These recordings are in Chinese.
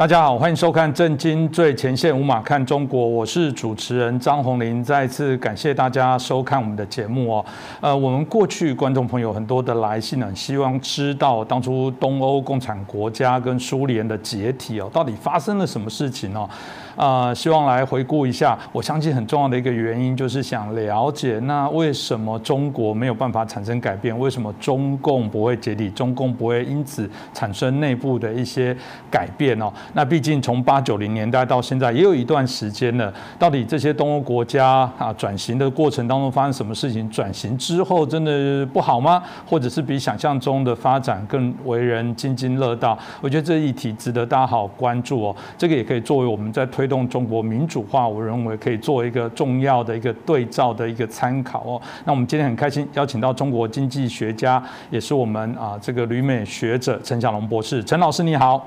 大家好，欢迎收看《震惊最前线》，无马看中国，我是主持人张宏林。再次感谢大家收看我们的节目哦。呃，我们过去观众朋友很多的来信呢，希望知道当初东欧共产国家跟苏联的解体哦，到底发生了什么事情哦？啊，希望来回顾一下。我相信很重要的一个原因就是想了解，那为什么中国没有办法产生改变？为什么中共不会解体？中共不会因此产生内部的一些改变哦？那毕竟从八九零年代到现在也有一段时间了，到底这些东欧国家啊转型的过程当中发生什么事情？转型之后真的不好吗？或者是比想象中的发展更为人津津乐道？我觉得这一题值得大家好关注哦。这个也可以作为我们在推动中国民主化，我认为可以做一个重要的一个对照的一个参考哦。那我们今天很开心邀请到中国经济学家，也是我们啊这个旅美学者陈小龙博士，陈老师你好。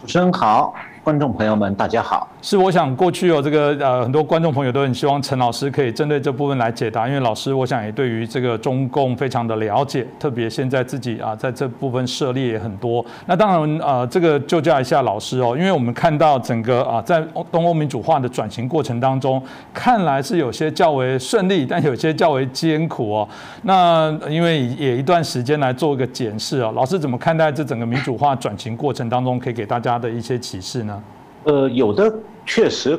主持人好。观众朋友们，大家好。是，我想过去有这个呃，很多观众朋友都很希望陈老师可以针对这部分来解答，因为老师我想也对于这个中共非常的了解，特别现在自己啊在这部分涉猎也很多。那当然呃，这个就教一下老师哦，因为我们看到整个啊在东欧民主化的转型过程当中，看来是有些较为顺利，但有些较为艰苦哦。那因为也一段时间来做一个检视哦，老师怎么看待这整个民主化转型过程当中可以给大家的一些启示呢？呃，有的确实，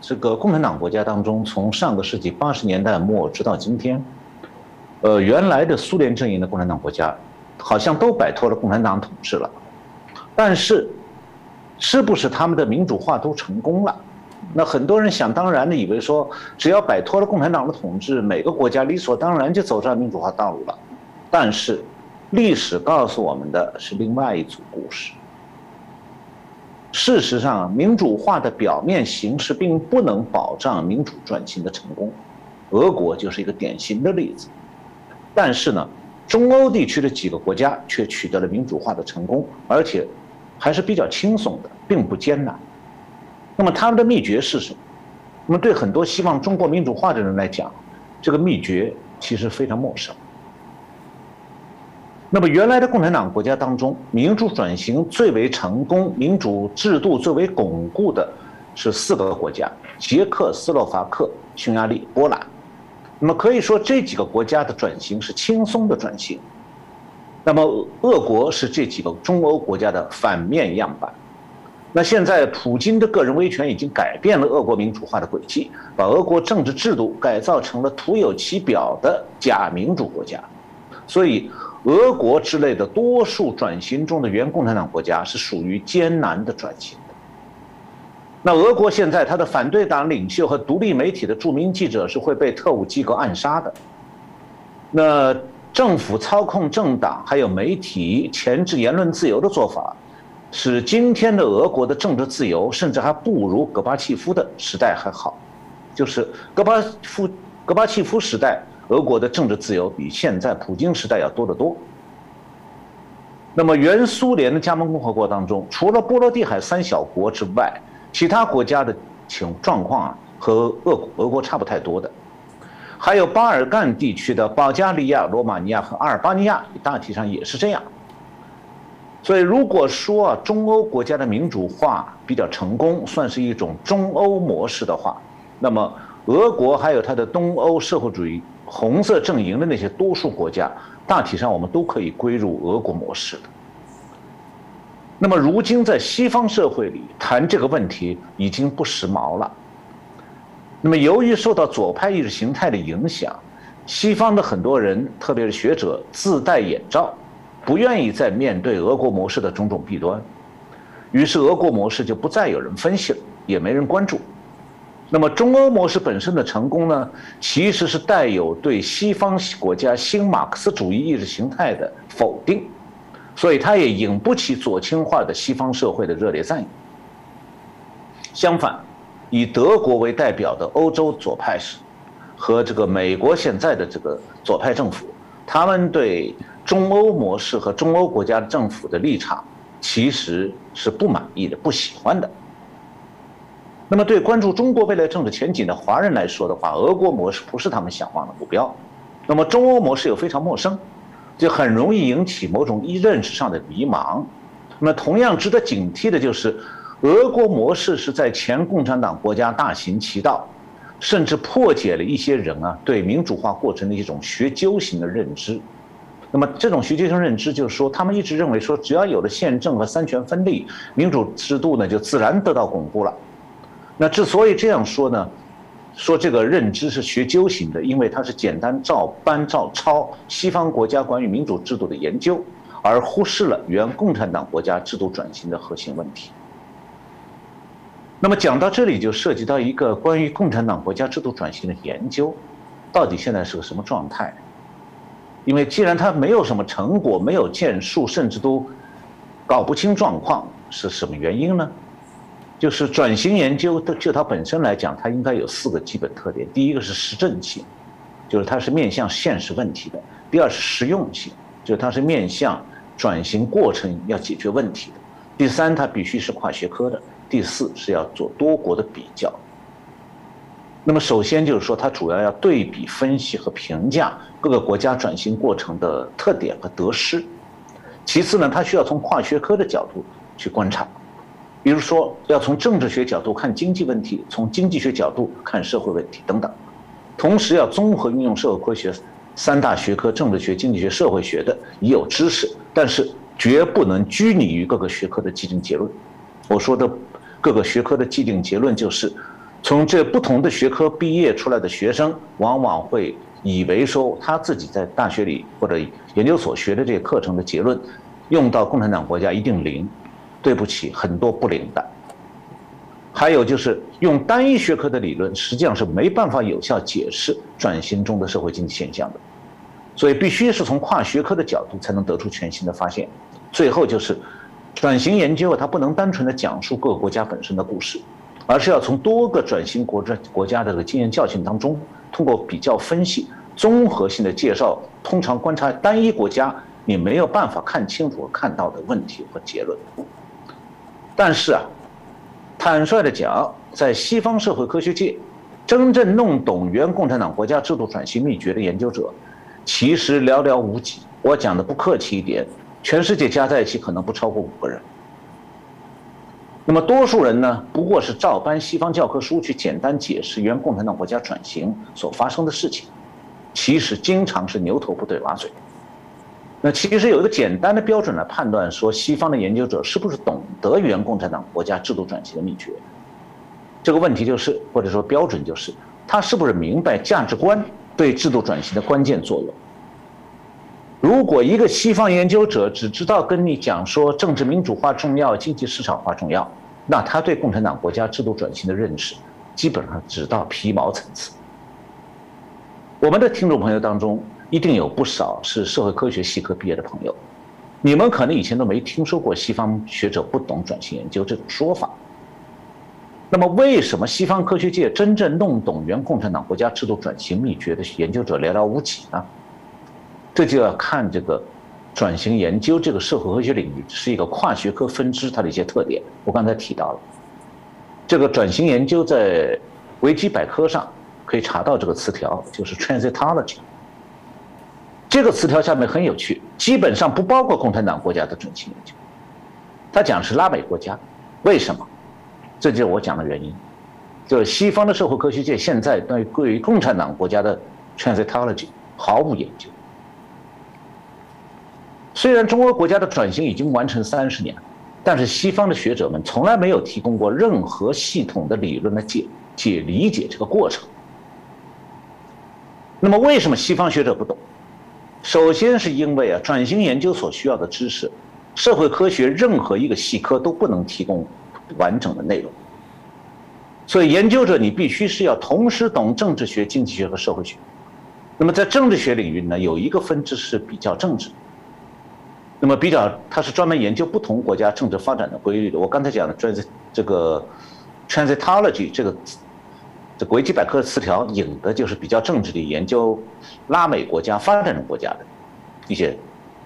这个共产党国家当中，从上个世纪八十年代末直到今天，呃，原来的苏联阵营的共产党国家，好像都摆脱了共产党统治了，但是，是不是他们的民主化都成功了？那很多人想当然的以为说，只要摆脱了共产党的统治，每个国家理所当然就走上民主化道路了。但是，历史告诉我们的是另外一组故事。事实上，民主化的表面形式并不能保障民主转型的成功，俄国就是一个典型的例子。但是呢，中欧地区的几个国家却取得了民主化的成功，而且还是比较轻松的，并不艰难。那么他们的秘诀是什么？那么对很多希望中国民主化的人来讲，这个秘诀其实非常陌生。那么原来的共产党国家当中，民主转型最为成功、民主制度最为巩固的是四个国家：捷克斯洛伐克、匈牙利、波兰。那么可以说这几个国家的转型是轻松的转型。那么俄国是这几个中欧国家的反面样板。那现在普京的个人威权已经改变了俄国民主化的轨迹，把俄国政治制度改造成了徒有其表的假民主国家。所以。俄国之类的多数转型中的原共产党国家是属于艰难的转型的。那俄国现在他的反对党领袖和独立媒体的著名记者是会被特务机构暗杀的。那政府操控政党还有媒体钳制言论自由的做法，使今天的俄国的政治自由甚至还不如戈巴契夫的时代还好。就是戈巴夫戈巴契夫时代。俄国的政治自由比现在普京时代要多得多。那么，原苏联的加盟共和国当中，除了波罗的海三小国之外，其他国家的情状况啊，和俄俄国差不太多的。还有巴尔干地区的保加利亚、罗马尼亚和阿尔巴尼亚，大体上也是这样。所以，如果说，中欧国家的民主化比较成功，算是一种中欧模式的话，那么俄国还有它的东欧社会主义。红色阵营的那些多数国家，大体上我们都可以归入俄国模式的。那么，如今在西方社会里谈这个问题已经不时髦了。那么，由于受到左派意识形态的影响，西方的很多人，特别是学者，自带眼罩，不愿意再面对俄国模式的种种弊端，于是俄国模式就不再有人分析了，也没人关注。那么中欧模式本身的成功呢，其实是带有对西方国家新马克思主义意识形态的否定，所以它也引不起左倾化的西方社会的热烈赞誉。相反，以德国为代表的欧洲左派是和这个美国现在的这个左派政府，他们对中欧模式和中欧国家政府的立场其实是不满意的、不喜欢的。那么，对关注中国未来政治前景的华人来说的话，俄国模式不是他们向往的目标。那么，中欧模式又非常陌生，就很容易引起某种一认识上的迷茫。那么同样值得警惕的就是，俄国模式是在前共产党国家大行其道，甚至破解了一些人啊对民主化过程的一种学究型的认知。那么这种学究型认知就是说，他们一直认为说，只要有了宪政和三权分立，民主制度呢就自然得到巩固了。那之所以这样说呢，说这个认知是学究型的，因为它是简单照搬照抄西方国家关于民主制度的研究。而忽视了原共产党国家制度转型的核心问题。那么讲到这里，就涉及到一个关于共产党国家制度转型的研究，到底现在是个什么状态？因为既然它没有什么成果，没有建树，甚至都搞不清状况，是什么原因呢？就是转型研究的，就它本身来讲，它应该有四个基本特点：第一个是实证性，就是它是面向现实问题的；第二是实用性。就是它是面向转型过程要解决问题的。第三，它必须是跨学科的。第四，是要做多国的比较。那么，首先就是说，它主要要对比分析和评价各个国家转型过程的特点和得失。其次呢，它需要从跨学科的角度去观察，比如说要从政治学角度看经济问题，从经济学角度看社会问题等等。同时，要综合运用社会科学。三大学科：政治学、经济学、社会学的已有知识，但是绝不能拘泥于各个学科的既定结论。我说的各个学科的既定结论，就是从这不同的学科毕业出来的学生，往往会以为说他自己在大学里或者研究所学的这些课程的结论，用到共产党国家一定灵。对不起，很多不灵的。还有就是用单一学科的理论，实际上是没办法有效解释转型中的社会经济现象的。所以必须是从跨学科的角度才能得出全新的发现。最后就是，转型研究它不能单纯的讲述各个国家本身的故事，而是要从多个转型国家国家的这个经验教训当中，通过比较分析、综合性的介绍，通常观察单一国家你没有办法看清楚看到的问题和结论。但是啊，坦率的讲，在西方社会科学界，真正弄懂原共产党国家制度转型秘诀的研究者。其实寥寥无几，我讲的不客气一点，全世界加在一起可能不超过五个人。那么多数人呢，不过是照搬西方教科书去简单解释原共产党国家转型所发生的事情，其实经常是牛头不对马嘴。那其实有一个简单的标准来判断，说西方的研究者是不是懂得原共产党国家制度转型的秘诀，这个问题就是，或者说标准就是，他是不是明白价值观。对制度转型的关键作用。如果一个西方研究者只知道跟你讲说政治民主化重要、经济市场化重要，那他对共产党国家制度转型的认识基本上只到皮毛层次。我们的听众朋友当中一定有不少是社会科学系科毕业的朋友，你们可能以前都没听说过西方学者不懂转型研究这种说法。那么，为什么西方科学界真正弄懂原共产党国家制度转型秘诀的研究者寥寥无几呢？这就要看这个转型研究这个社会科学领域是一个跨学科分支，它的一些特点。我刚才提到了，这个转型研究在维基百科上可以查到这个词条，就是 transitology。这个词条下面很有趣，基本上不包括共产党国家的转型研究，它讲是拉美国家，为什么？这就是我讲的原因，就是西方的社会科学界现在对于共产党国家的 transitology 毫无研究。虽然中国国家的转型已经完成三十年，但是西方的学者们从来没有提供过任何系统的理论来解解理解这个过程。那么，为什么西方学者不懂？首先是因为啊，转型研究所需要的知识，社会科学任何一个系科都不能提供。完整的内容，所以研究者你必须是要同时懂政治学、经济学和社会学。那么在政治学领域呢，有一个分支是比较政治。那么比较，它是专门研究不同国家政治发展的规律的。我刚才讲的 trans 这个 transitology 这个这国际百科词条引的就是比较政治的研究拉美国家、发展中国家的一些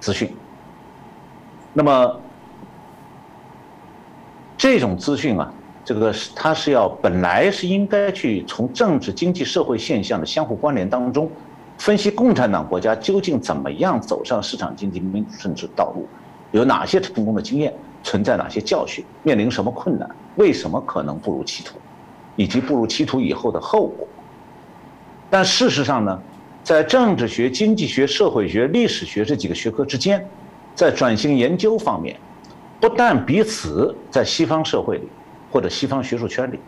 资讯。那么。这种资讯啊，这个是它是要本来是应该去从政治、经济、社会现象的相互关联当中，分析共产党国家究竟怎么样走上市场经济民主政治道路，有哪些成功的经验，存在哪些教训，面临什么困难，为什么可能步入歧途，以及步入歧途以后的后果。但事实上呢，在政治学、经济学、社会学、历史学这几个学科之间，在转型研究方面，不但彼此在西方社会里或者西方学术圈里，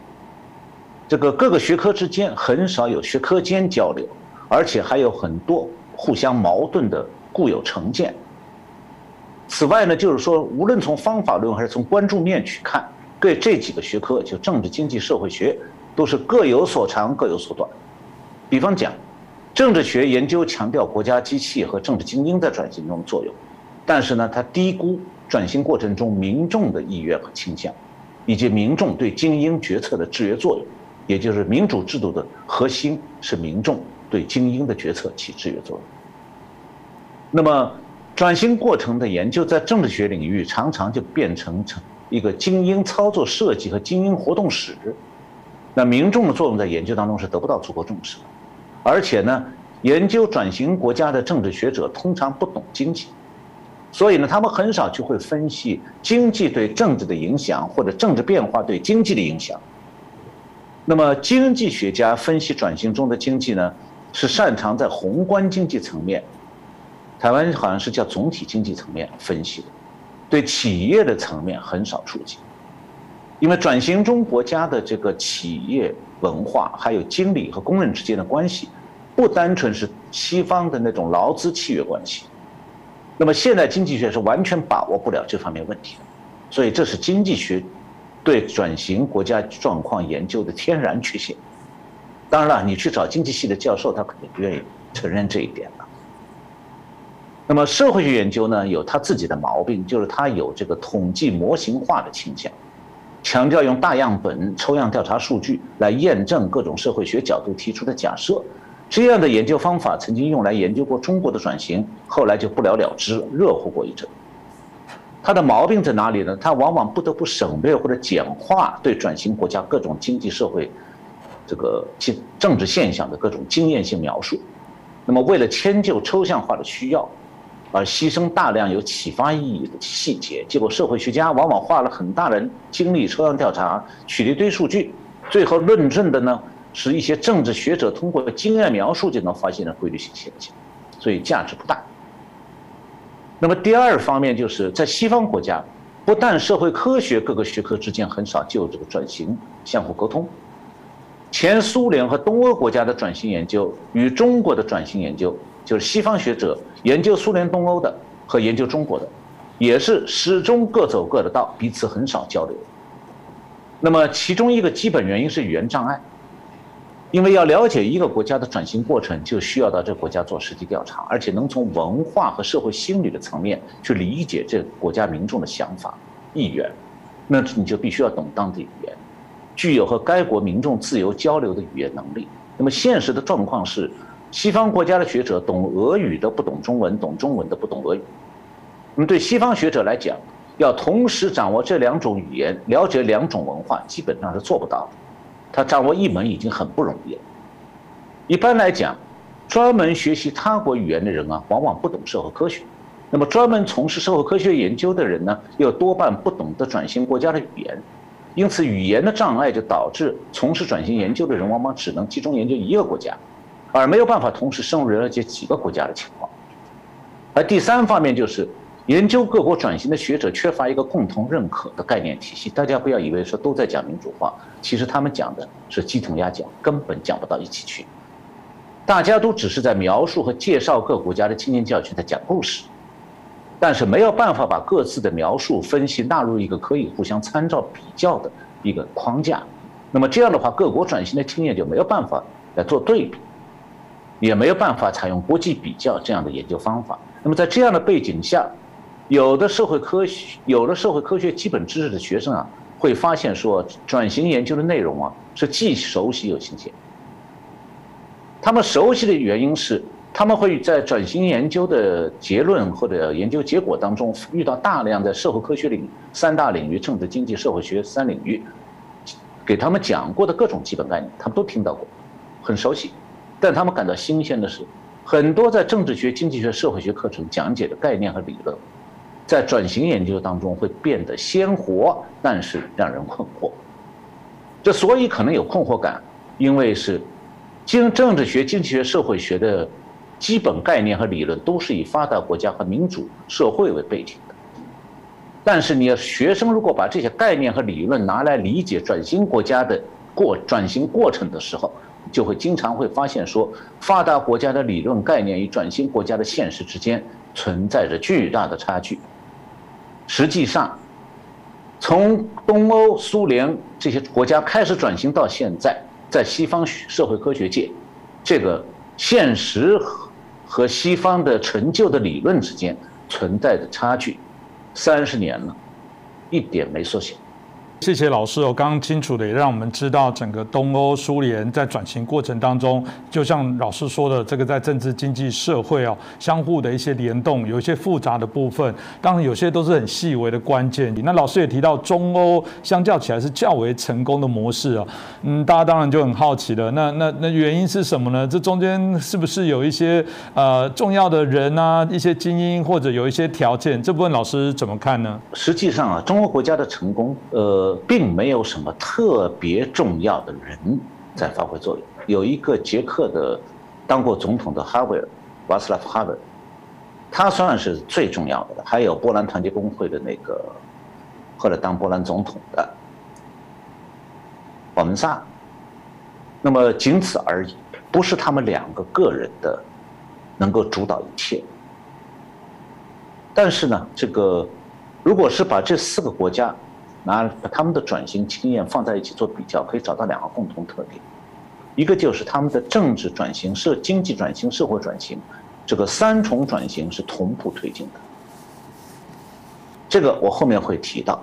这个各个学科之间很少有学科间交流，而且还有很多互相矛盾的固有成见。此外呢，就是说，无论从方法论还是从关注面去看，对这几个学科，就政治、经济、社会学，都是各有所长，各有所短。比方讲，政治学研究强调国家机器和政治精英在转型中的作用，但是呢，它低估转型过程中民众的意愿和倾向，以及民众对精英决策的制约作用。也就是民主制度的核心是民众对精英的决策起制约作用。那么。转型过程的研究在政治学领域常常就变成成一个精英操作设计和精英活动史，那民众的作用在研究当中是得不到足够重视的，而且呢，研究转型国家的政治学者通常不懂经济，所以呢，他们很少就会分析经济对政治的影响或者政治变化对经济的影响。那么经济学家分析转型中的经济呢，是擅长在宏观经济层面。台湾好像是叫总体经济层面分析的，对企业的层面很少触及，因为转型中国家的这个企业文化还有经理和工人之间的关系，不单纯是西方的那种劳资契约关系，那么现代经济学是完全把握不了这方面问题的，所以这是经济学对转型国家状况研究的天然缺陷。当然了，你去找经济系的教授，他肯定不愿意承认这一点了。那么社会学研究呢，有它自己的毛病，就是它有这个统计模型化的倾向，强调用大样本、抽样调查数据来验证各种社会学角度提出的假设。这样的研究方法曾经用来研究过中国的转型，后来就不了了之，热乎过一阵。它的毛病在哪里呢？它往往不得不省略或者简化对转型国家各种经济社会这个其政治现象的各种经验性描述。那么为了迁就抽象化的需要。而牺牲大量有启发意义的细节，结果社会学家往往花了很大的精力抽样调查，取了一堆数据，最后论证的呢是一些政治学者通过经验描述就能发现的规律性现象，所以价值不大。那么第二方面就是在西方国家，不但社会科学各个学科之间很少就这个转型相互沟通，前苏联和东欧国家的转型研究与中国的转型研究。就是西方学者研究苏联东欧的和研究中国的，也是始终各走各的道，彼此很少交流。那么其中一个基本原因是语言障碍，因为要了解一个国家的转型过程，就需要到这个国家做实地调查，而且能从文化和社会心理的层面去理解这个国家民众的想法、意愿，那你就必须要懂当地语言，具有和该国民众自由交流的语言能力。那么现实的状况是。西方国家的学者懂俄语的不懂中文，懂中文的不懂俄语。那么对西方学者来讲，要同时掌握这两种语言，了解两种文化，基本上是做不到的。他掌握一门已经很不容易了。一般来讲，专门学习他国语言的人啊，往往不懂社会科学。那么专门从事社会科学研究的人呢，又多半不懂得转型国家的语言。因此，语言的障碍就导致从事转型研究的人往往只能集中研究一个国家。而没有办法同时深入了解几个国家的情况，而第三方面就是研究各国转型的学者缺乏一个共同认可的概念体系。大家不要以为说都在讲民主化，其实他们讲的是鸡同鸭讲，根本讲不到一起去。大家都只是在描述和介绍各国家的经验教训，在讲故事，但是没有办法把各自的描述分析纳入一个可以互相参照比较的一个框架。那么这样的话，各国转型的经验就没有办法来做对比。也没有办法采用国际比较这样的研究方法。那么在这样的背景下，有的社会科学、有的社会科学基本知识的学生啊，会发现说，转型研究的内容啊是既熟悉又新鲜。他们熟悉的原因是，他们会在转型研究的结论或者研究结果当中遇到大量的社会科学领三大领域：政治、经济、社会学三领域，给他们讲过的各种基本概念，他们都听到过，很熟悉。但他们感到新鲜的是，很多在政治学、经济学、社会学课程讲解的概念和理论，在转型研究当中会变得鲜活，但是让人困惑。这所以可能有困惑感，因为是经政治学、经济学、社会学的基本概念和理论都是以发达国家和民主社会为背景的。但是你要学生如果把这些概念和理论拿来理解转型国家的过转型过程的时候，就会经常会发现说，发达国家的理论概念与转型国家的现实之间存在着巨大的差距。实际上，从东欧、苏联这些国家开始转型到现在，在西方社会科学界，这个现实和西方的成就的理论之间存在的差距，三十年了，一点没缩小。谢谢老师哦，刚刚清楚的也让我们知道整个东欧、苏联在转型过程当中，就像老师说的，这个在政治、经济、社会哦相互的一些联动，有一些复杂的部分，当然有些都是很细微的关键。那老师也提到中欧相较起来是较为成功的模式啊，嗯，大家当然就很好奇了，那那那原因是什么呢？这中间是不是有一些呃重要的人啊，一些精英或者有一些条件？这部分老师怎么看呢？实际上啊，中国国家的成功，呃。并没有什么特别重要的人在发挥作用。有一个捷克的当过总统的哈维尔，瓦斯拉夫·哈维尔，他算是最重要的。还有波兰团结工会的那个后来当波兰总统的保门萨。那么仅此而已，不是他们两个个人的能够主导一切。但是呢，这个如果是把这四个国家，拿把他们的转型经验放在一起做比较，可以找到两个共同特点，一个就是他们的政治转型、社经济转型、社会转型，这个三重转型是同步推进的。这个我后面会提到，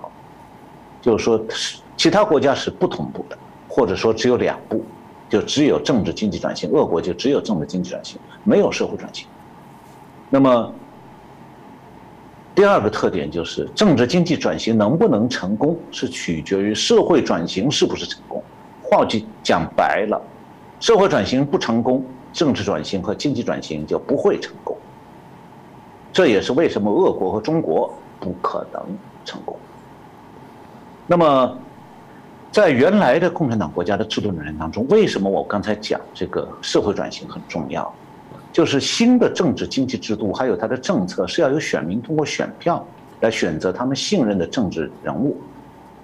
就是说是其他国家是不同步的，或者说只有两步，就只有政治经济转型，俄国就只有政治经济转型，没有社会转型。那么。第二个特点就是政治经济转型能不能成功，是取决于社会转型是不是成功。话就讲白了，社会转型不成功，政治转型和经济转型就不会成功。这也是为什么俄国和中国不可能成功。那么，在原来的共产党国家的制度理念当中，为什么我刚才讲这个社会转型很重要？就是新的政治经济制度，还有它的政策是要由选民通过选票来选择他们信任的政治人物，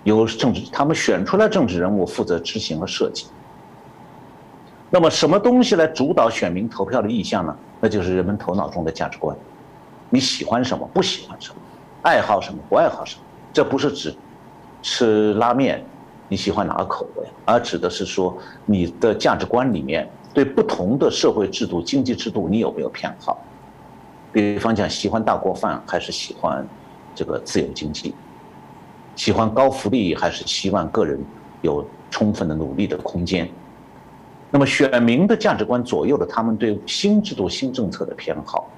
由政治他们选出来政治人物负责执行和设计。那么什么东西来主导选民投票的意向呢？那就是人们头脑中的价值观，你喜欢什么，不喜欢什么，爱好什么，不爱好什么。这不是指吃拉面你喜欢哪个口味，而指的是说你的价值观里面。对不同的社会制度、经济制度，你有没有偏好？比方讲，喜欢大锅饭还是喜欢这个自由经济？喜欢高福利还是希望个人有充分的努力的空间？那么，选民的价值观左右了他们对新制度、新政策的偏好。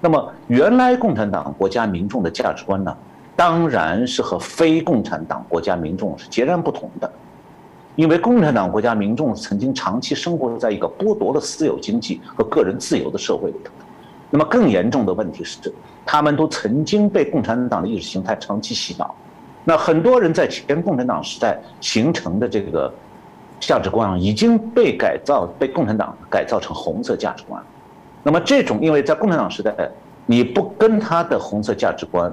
那么，原来共产党国家民众的价值观呢？当然是和非共产党国家民众是截然不同的。因为共产党国家民众曾经长期生活在一个剥夺了私有经济和个人自由的社会里头，那么更严重的问题是，他们都曾经被共产党的意识形态长期洗脑。那很多人在前共产党时代形成的这个价值观已经被改造，被共产党改造成红色价值观。那么这种，因为在共产党时代，你不跟他的红色价值观，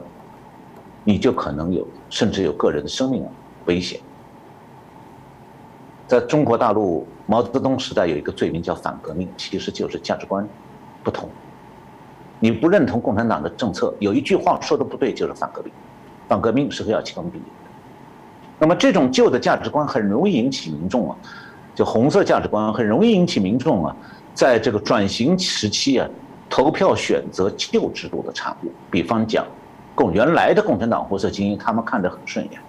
你就可能有甚至有个人的生命危险。在中国大陆，毛泽东时代有一个罪名叫反革命，其实就是价值观不同。你不认同共产党的政策，有一句话说的不对，就是反革命。反革命是要枪毙的。那么这种旧的价值观很容易引起民众啊，就红色价值观很容易引起民众啊，在这个转型时期啊，投票选择旧制度的产物。比方讲，共原来的共产党红色精英，他们看着很顺眼。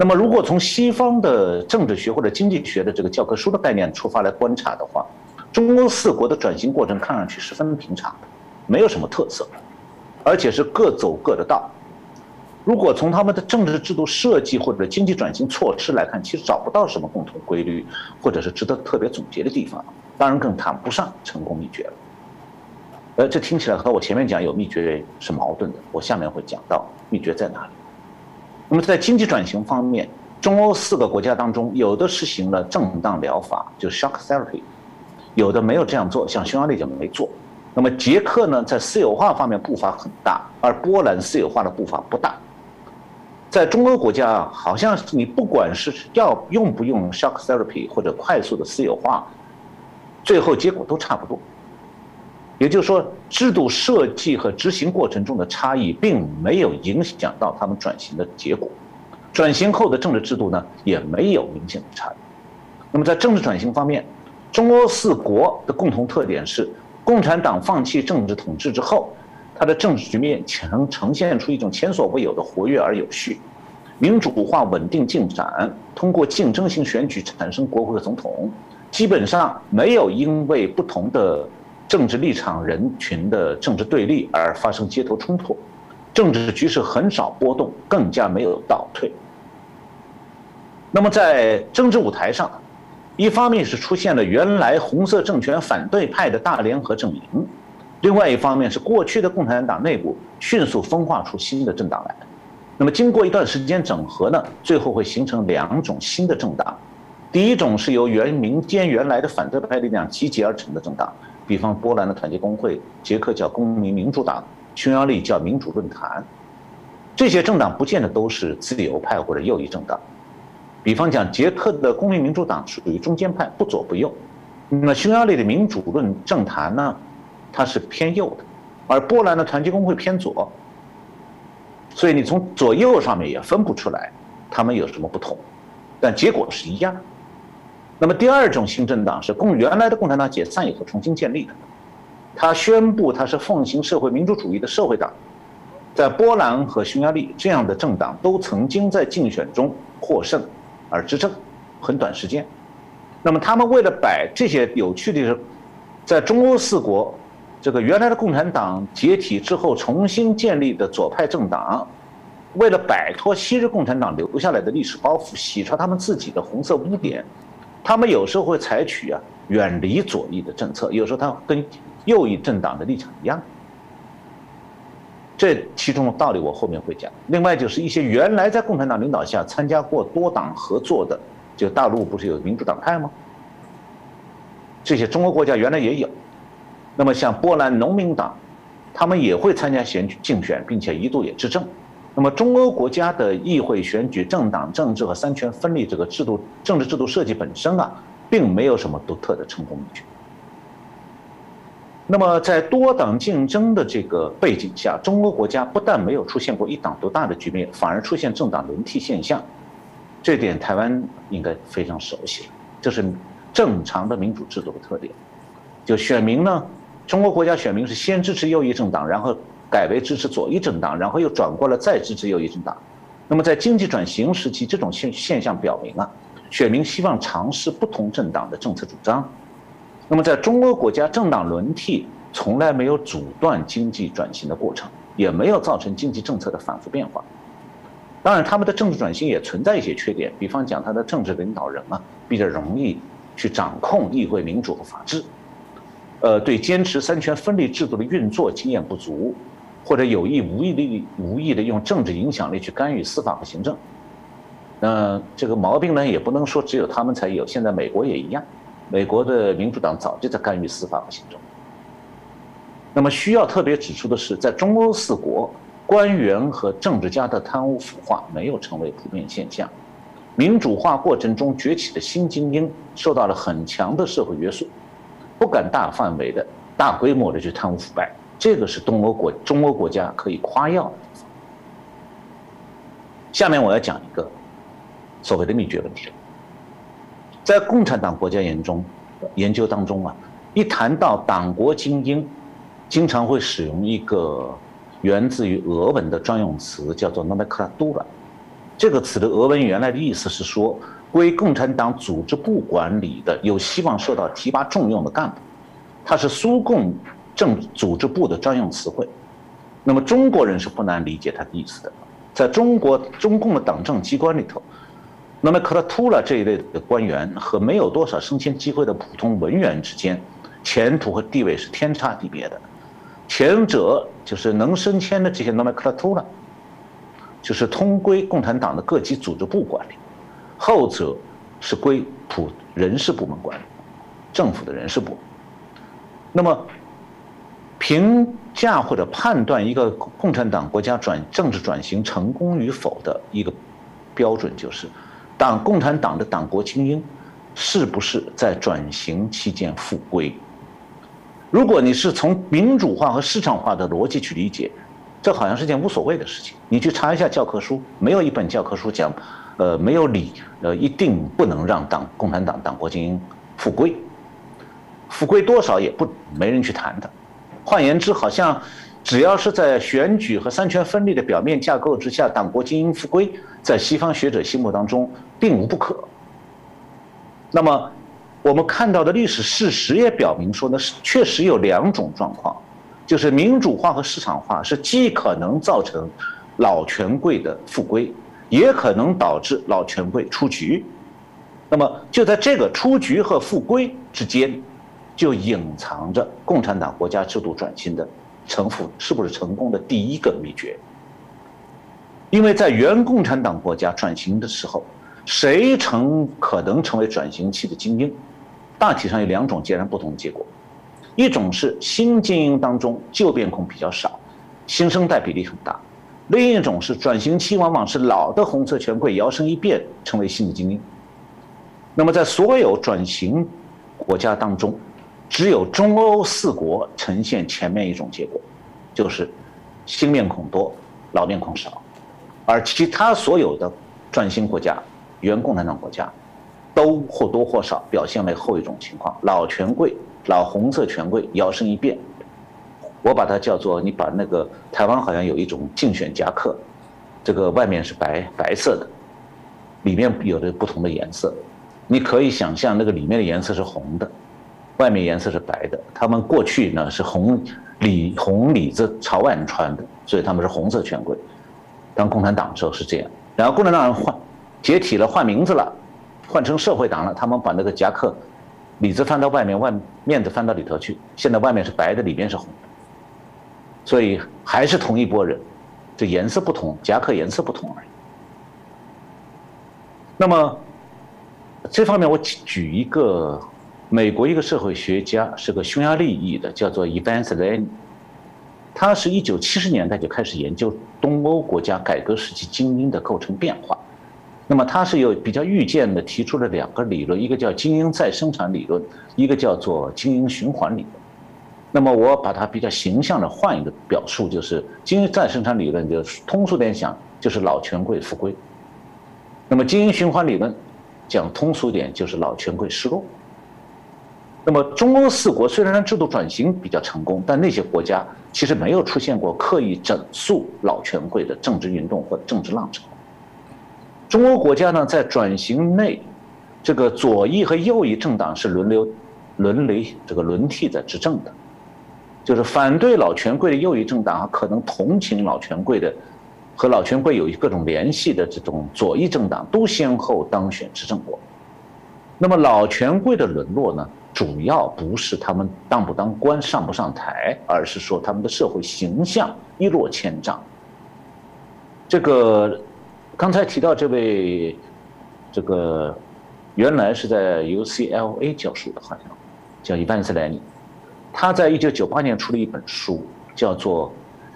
那么，如果从西方的政治学或者经济学的这个教科书的概念出发来观察的话，中欧四国的转型过程看上去十分平常，没有什么特色，而且是各走各的道。如果从他们的政治制度设计或者经济转型措施来看，其实找不到什么共同规律，或者是值得特别总结的地方，当然更谈不上成功秘诀了。呃，这听起来和我前面讲有秘诀是矛盾的。我下面会讲到秘诀在哪里。那么在经济转型方面，中欧四个国家当中，有的实行了震荡疗法，就 shock therapy，有的没有这样做，像匈牙利就没做。那么捷克呢，在私有化方面步伐很大，而波兰私有化的步伐不大。在中欧国家啊，好像你不管是要用不用 shock therapy 或者快速的私有化，最后结果都差不多。也就是说，制度设计和执行过程中的差异，并没有影响到他们转型的结果。转型后的政治制度呢，也没有明显的差异。那么在政治转型方面，中欧四国的共同特点是，共产党放弃政治统治之后，它的政治局面呈呈现出一种前所未有的活跃而有序，民主化稳定进展，通过竞争性选举产生国会和总统，基本上没有因为不同的。政治立场人群的政治对立而发生街头冲突，政治局势很少波动，更加没有倒退。那么在政治舞台上，一方面是出现了原来红色政权反对派的大联合阵营，另外一方面是过去的共产党内部迅速分化出新的政党来。那么经过一段时间整合呢，最后会形成两种新的政党，第一种是由原民间原来的反对派力量集结而成的政党。比方波兰的团结工会，捷克叫公民民主党，匈牙利叫民主论坛，这些政党不见得都是自由派或者右翼政党。比方讲，捷克的公民民主党属于中间派，不左不右。那么匈牙利的民主论政坛呢，它是偏右的，而波兰的团结工会偏左。所以你从左右上面也分不出来，他们有什么不同，但结果是一样。那么第二种新政党是共原来的共产党解散以后重新建立的，他宣布他是奉行社会民主主义的社会党，在波兰和匈牙利这样的政党都曾经在竞选中获胜而执政很短时间，那么他们为了摆这些有趣的是，在中欧四国这个原来的共产党解体之后重新建立的左派政党，为了摆脱昔日共产党留下来的历史包袱，洗刷他们自己的红色污点。他们有时候会采取啊远离左翼的政策，有时候他跟右翼政党的立场一样。这其中的道理我后面会讲。另外就是一些原来在共产党领导下参加过多党合作的，就大陆不是有民主党派吗？这些中国国家原来也有。那么像波兰农民党，他们也会参加选举竞选，并且一度也执政。那么，中欧国家的议会选举、政党政治和三权分立这个制度、政治制度设计本身啊，并没有什么独特的成功秘诀。那么，在多党竞争的这个背景下，中欧国家不但没有出现过一党独大的局面，反而出现政党轮替现象。这点台湾应该非常熟悉了，这是正常的民主制度的特点。就选民呢，中国国家选民是先支持右翼政党，然后。改为支持左翼政党，然后又转过来再支持右翼政党。那么在经济转型时期，这种现现象表明啊，选民希望尝试不同政党的政策主张。那么在中欧国家，政党轮替从来没有阻断经济转型的过程，也没有造成经济政策的反复变化。当然，他们的政治转型也存在一些缺点，比方讲，他的政治领导人啊，比较容易去掌控议会民主和法治，呃，对坚持三权分立制度的运作经验不足。或者有意无意的无意的用政治影响力去干预司法和行政，那这个毛病呢，也不能说只有他们才有，现在美国也一样，美国的民主党早就在干预司法和行政。那么需要特别指出的是，在中欧四国，官员和政治家的贪污腐化没有成为普遍现象，民主化过程中崛起的新精英受到了很强的社会约束，不敢大范围的大规模的去贪污腐败。这个是东欧国中欧国家可以夸耀的地方。下面我要讲一个所谓的秘诀问题。在共产党国家研中研究当中啊，一谈到党国精英，经常会使用一个源自于俄文的专用词，叫做 “nomenklatura”。这个词的俄文原来的意思是说，归共产党组织部管理的有希望受到提拔重用的干部，他是苏共。政组织部的专用词汇，那么中国人是不难理解他的意思的。在中国中共的党政机关里头，那么克拉图拉这一类的官员和没有多少升迁机会的普通文员之间，前途和地位是天差地别的。前者就是能升迁的这些 nomenclatura，就是通归共产党的各级组织部管理；后者是归普人事部门管理，政府的人事部。那么，评价或者判断一个共产党国家转政治转型成功与否的一个标准，就是党共产党的党国精英是不是在转型期间复归。如果你是从民主化和市场化的逻辑去理解，这好像是件无所谓的事情。你去查一下教科书，没有一本教科书讲，呃，没有理，呃，一定不能让党共产党党国精英复归。复归多少也不没人去谈的。换言之，好像只要是在选举和三权分立的表面架构之下，党国精英复归，在西方学者心目当中并无不可。那么，我们看到的历史事实也表明说呢，是确实有两种状况，就是民主化和市场化是既可能造成老权贵的复归，也可能导致老权贵出局。那么，就在这个出局和复归之间。就隐藏着共产党国家制度转型的成复是不是成功的第一个秘诀。因为在原共产党国家转型的时候，谁成可能成为转型期的精英，大体上有两种截然不同的结果：一种是新精英当中旧变孔比较少，新生代比例很大；另一种是转型期往往是老的红色权贵摇身一变成为新的精英。那么在所有转型国家当中，只有中欧四国呈现前面一种结果，就是新面孔多，老面孔少，而其他所有的转型国家、原共产党国家，都或多或少表现为后一种情况：老权贵、老红色权贵摇身一变。我把它叫做你把那个台湾好像有一种竞选夹克，这个外面是白白色的，里面有着不同的颜色，你可以想象那个里面的颜色是红的。外面颜色是白的，他们过去呢是红里红里子朝外穿的，所以他们是红色权贵。当共产党的时候是这样，然后共产党人换解体了，换名字了，换成社会党了，他们把那个夹克里子翻到外面，外面子翻到里头去，现在外面是白的，里面是红的，所以还是同一拨人，这颜色不同，夹克颜色不同而已。那么这方面我举一个。美国一个社会学家是个匈牙利裔的，叫做 Ivan s e l e n 他是一九七十年代就开始研究东欧国家改革时期精英的构成变化。那么他是有比较预见的提出了两个理论，一个叫精英再生产理论，一个叫做精英循环理论。那么我把它比较形象的换一个表述，就是精英再生产理论，就是通俗点讲，就是老权贵复归。那么精英循环理论讲通俗点，就是老权贵失落。那么，中欧四国虽然制度转型比较成功，但那些国家其实没有出现过刻意整肃老权贵的政治运动或政治浪潮。中欧国家呢，在转型内，这个左翼和右翼政党是轮流、轮流这个轮替在执政的，就是反对老权贵的右翼政党可能同情老权贵的，和老权贵有各种联系的这种左翼政党都先后当选执政过。那么，老权贵的沦落呢？主要不是他们当不当官、上不上台，而是说他们的社会形象一落千丈。这个刚才提到这位，这个原来是在 UCLA 教书的，好像叫伊万斯莱尼，他在一九九八年出了一本书，叫做《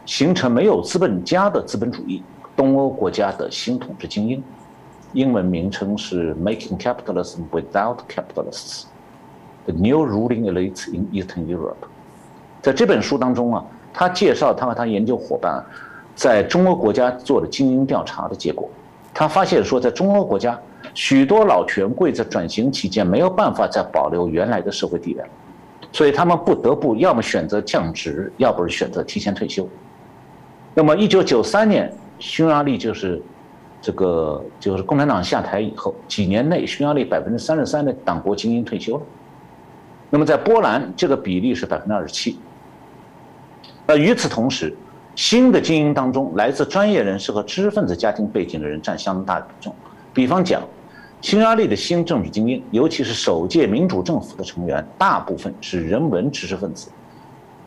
形成没有资本家的资本主义：东欧国家的新统治精英》，英文名称是《Making Capitalism Without Capitalists》。The new ruling elites in Eastern Europe，在这本书当中啊，他介绍他和他研究伙伴在中欧国家做的精英调查的结果。他发现说，在中欧国家，许多老权贵在转型期间没有办法再保留原来的社会地位，所以他们不得不要么选择降职，要不是选择提前退休。那么，一九九三年，匈牙利就是这个就是共产党下台以后，几年内，匈牙利百分之三十三的党国精英退休了。那么在波兰，这个比例是百分之二十七。那与此同时，新的精英当中，来自专业人士和知识分子家庭背景的人占相当大的比重。比方讲，匈牙利的新政治精英，尤其是首届民主政府的成员，大部分是人文知识分子，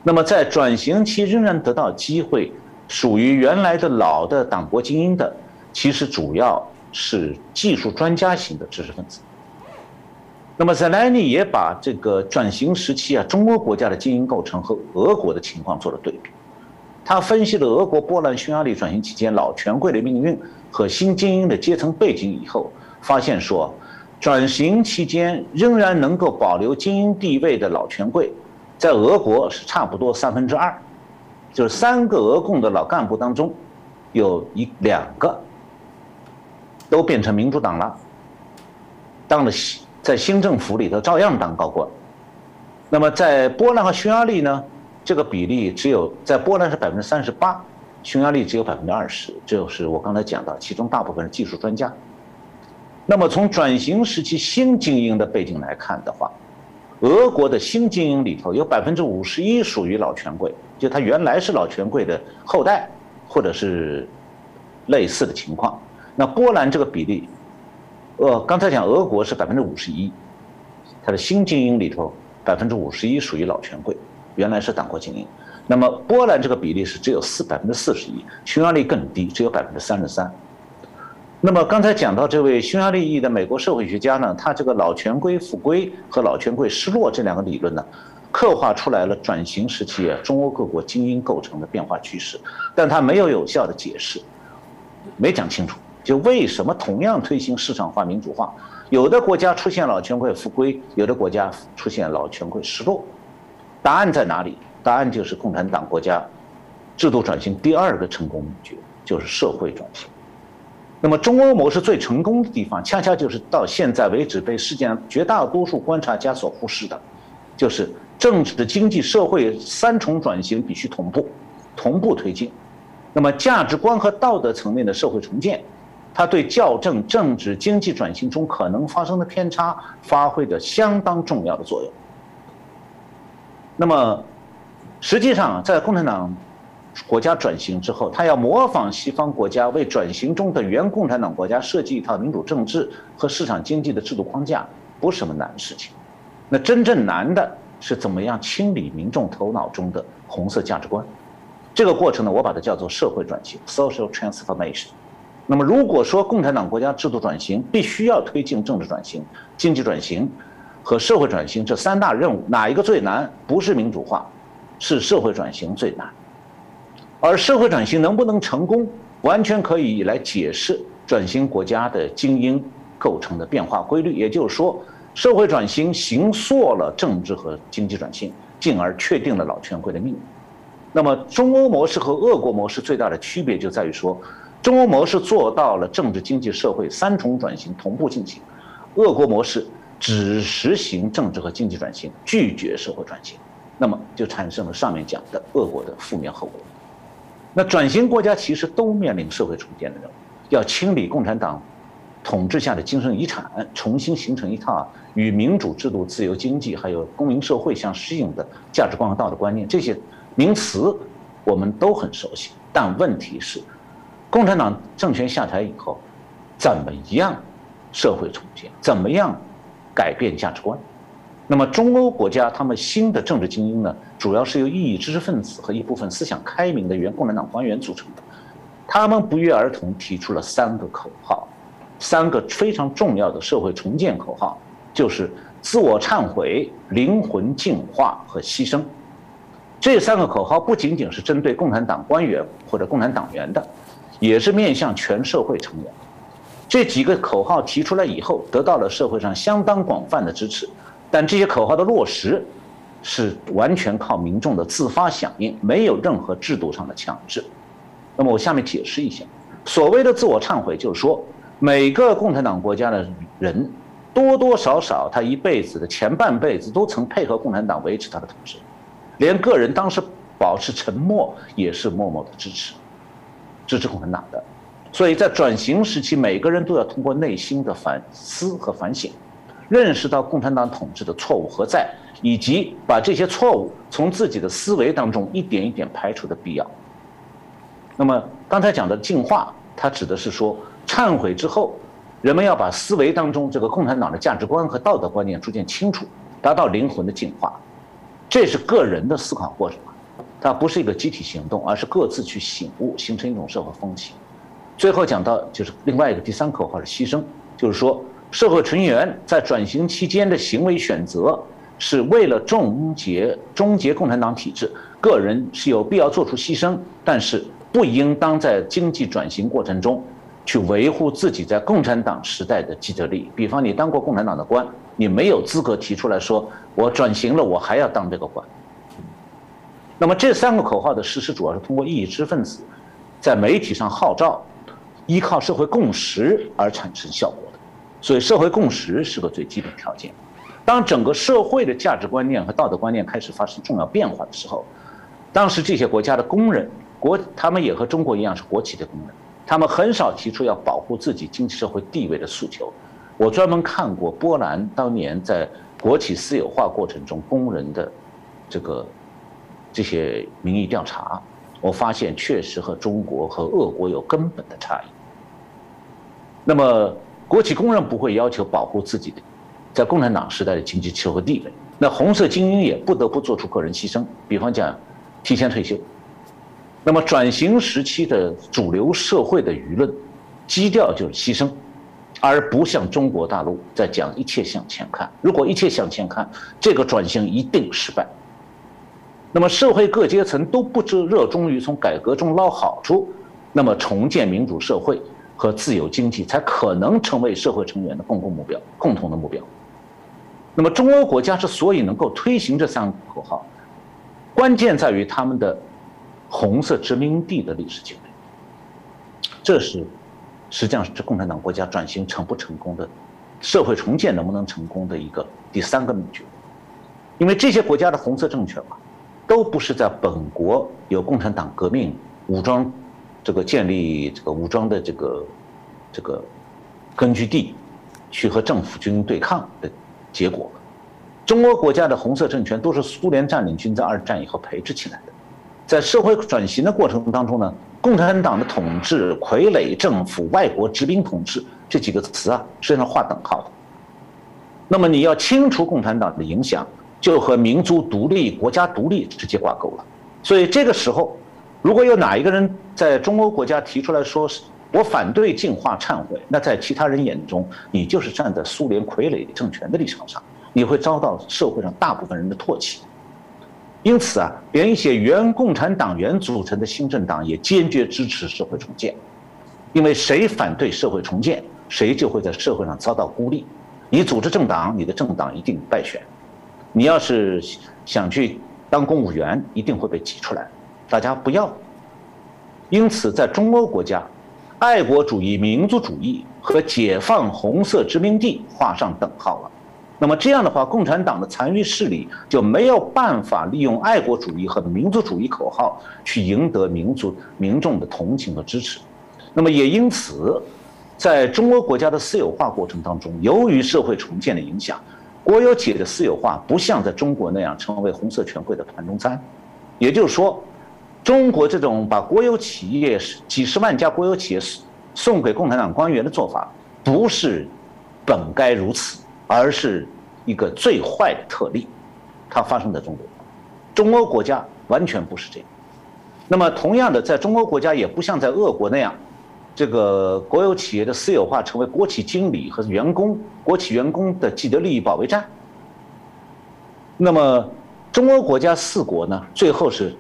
那么在转型期仍然得到机会，属于原来的老的党国精英的，其实主要是技术专家型的知识分子。那么塞莱尼也把这个转型时期啊，中欧国家的精英构成和俄国的情况做了对比。他分析了俄国、波兰、匈牙利转型期间老权贵的命运和新精英的阶层背景以后，发现说，转型期间仍然能够保留精英地位的老权贵。在俄国是差不多三分之二，就是三个俄共的老干部当中，有一两个都变成民主党了，当了在新政府里头照样当高官。那么在波兰和匈牙利呢，这个比例只有在波兰是百分之三十八，匈牙利只有百分之二十，这就是我刚才讲到，其中大部分是技术专家。那么从转型时期新精英的背景来看的话，俄国的新精英里头有百分之五十一属于老权贵，就他原来是老权贵的后代，或者是类似的情况。那波兰这个比例，呃，刚才讲俄国是百分之五十一，他的新精英里头百分之五十一属于老权贵，原来是党国精英。那么波兰这个比例是只有四百分之四十一，匈牙利更低，只有百分之三十三。那么刚才讲到这位匈牙利裔的美国社会学家呢，他这个老权贵复归和老权贵失落这两个理论呢，刻画出来了转型时期啊中欧各国精英构成的变化趋势，但他没有有效的解释，没讲清楚，就为什么同样推行市场化民主化，有的国家出现老权贵复归，有的国家出现老权贵失落，答案在哪里？答案就是共产党国家制度转型第二个成功秘诀，就是社会转型。那么，中欧模式最成功的地方，恰恰就是到现在为止被世界上绝大多数观察家所忽视的，就是政治、经济、社会三重转型必须同步、同步推进。那么，价值观和道德层面的社会重建，它对校正政治、经济转型中可能发生的偏差，发挥着相当重要的作用。那么，实际上，在共产党。国家转型之后，他要模仿西方国家为转型中的原共产党国家设计一套民主政治和市场经济的制度框架，不是什么难事情。那真正难的是怎么样清理民众头脑中的红色价值观。这个过程呢，我把它叫做社会转型 （social transformation）。那么，如果说共产党国家制度转型必须要推进政治转型、经济转型和社会转型这三大任务，哪一个最难？不是民主化，是社会转型最难。而社会转型能不能成功，完全可以来解释转型国家的精英构成的变化规律。也就是说，社会转型形塑了政治和经济转型，进而确定了老权贵的命运。那么，中欧模式和俄国模式最大的区别就在于说，中欧模式做到了政治、经济、社会三重转型同步进行，俄国模式只实行政治和经济转型，拒绝社会转型，那么就产生了上面讲的俄国的负面后果。那转型国家其实都面临社会重建的任务，要清理共产党统治下的精神遗产，重新形成一套与民主制度、自由经济还有公民社会相适应的价值观和道德观念。这些名词我们都很熟悉，但问题是，共产党政权下台以后，怎么样社会重建？怎么样改变价值观？那么中欧国家他们新的政治精英呢，主要是由异议知识分子和一部分思想开明的原共产党官员组成的。他们不约而同提出了三个口号，三个非常重要的社会重建口号，就是自我忏悔、灵魂净化和牺牲。这三个口号不仅仅是针对共产党官员或者共产党员的，也是面向全社会成员。这几个口号提出来以后，得到了社会上相当广泛的支持。但这些口号的落实，是完全靠民众的自发响应，没有任何制度上的强制。那么我下面解释一下，所谓的自我忏悔，就是说每个共产党国家的人，多多少少他一辈子的前半辈子都曾配合共产党维持他的统治，连个人当时保持沉默也是默默的支持，支持共产党的。所以在转型时期，每个人都要通过内心的反思和反省。认识到共产党统治的错误何在，以及把这些错误从自己的思维当中一点一点排除的必要。那么刚才讲的净化，它指的是说，忏悔之后，人们要把思维当中这个共产党的价值观和道德观念逐渐清楚，达到灵魂的净化。这是个人的思考过程，它不是一个集体行动，而是各自去醒悟，形成一种社会风气。最后讲到就是另外一个第三口号是牺牲，就是说社会成员在转型期间的行为选择是为了终结终结共产党体制，个人是有必要做出牺牲，但是不应当在经济转型过程中去维护自己在共产党时代的既得利益。比方你当过共产党的官，你没有资格提出来说我转型了，我还要当这个官。那么这三个口号的实施主要是通过意识分子在媒体上号召。依靠社会共识而产生效果的，所以社会共识是个最基本条件。当整个社会的价值观念和道德观念开始发生重要变化的时候，当时这些国家的工人国，他们也和中国一样是国企的工人，他们很少提出要保护自己经济社会地位的诉求。我专门看过波兰当年在国企私有化过程中工人的这个这些民意调查，我发现确实和中国和俄国有根本的差异。那么，国企工人不会要求保护自己的在共产党时代的经济社会地位，那红色精英也不得不做出个人牺牲，比方讲提前退休。那么，转型时期的主流社会的舆论基调就是牺牲，而不像中国大陆在讲一切向前看。如果一切向前看，这个转型一定失败。那么，社会各阶层都不知热衷于从改革中捞好处，那么重建民主社会。和自由经济才可能成为社会成员的共同目标、共同的目标。那么，中欧国家之所以能够推行这三个口号，关键在于他们的红色殖民地的历史经历。这是实际上是共产党国家转型成不成功的、社会重建能不能成功的一个第三个秘诀。因为这些国家的红色政权嘛，都不是在本国有共产党革命武装。这个建立这个武装的这个这个根据地，去和政府军对抗的结果，中国国家的红色政权都是苏联占领军在二战以后培植起来的，在社会转型的过程当中呢，共产党的统治、傀儡政府、外国殖民统治这几个词啊，实际上划等号的。那么你要清除共产党的影响，就和民族独立、国家独立直接挂钩了。所以这个时候。如果有哪一个人在中欧国家提出来说是我反对进化忏悔，那在其他人眼中，你就是站在苏联傀儡政权的立场上，你会遭到社会上大部分人的唾弃。因此啊，连一些原共产党员组成的新政党也坚决支持社会重建，因为谁反对社会重建，谁就会在社会上遭到孤立。你组织政党，你的政党一定败选；你要是想去当公务员，一定会被挤出来。大家不要，因此在中欧国家，爱国主义、民族主义和解放红色殖民地画上等号了。那么这样的话，共产党的残余势力就没有办法利用爱国主义和民族主义口号去赢得民族民众的同情和支持。那么也因此，在中欧国家的私有化过程当中，由于社会重建的影响，国有企业的私有化不像在中国那样成为红色权贵的盘中餐，也就是说。中国这种把国有企业几十万家国有企业送给共产党官员的做法，不是本该如此，而是一个最坏的特例。它发生在中国，中欧国家完全不是这样。那么，同样的，在中欧国家也不像在俄国那样，这个国有企业的私有化成为国企经理和员工、国企员工的既得利益保卫战。那么，中欧国家四国呢，最后是。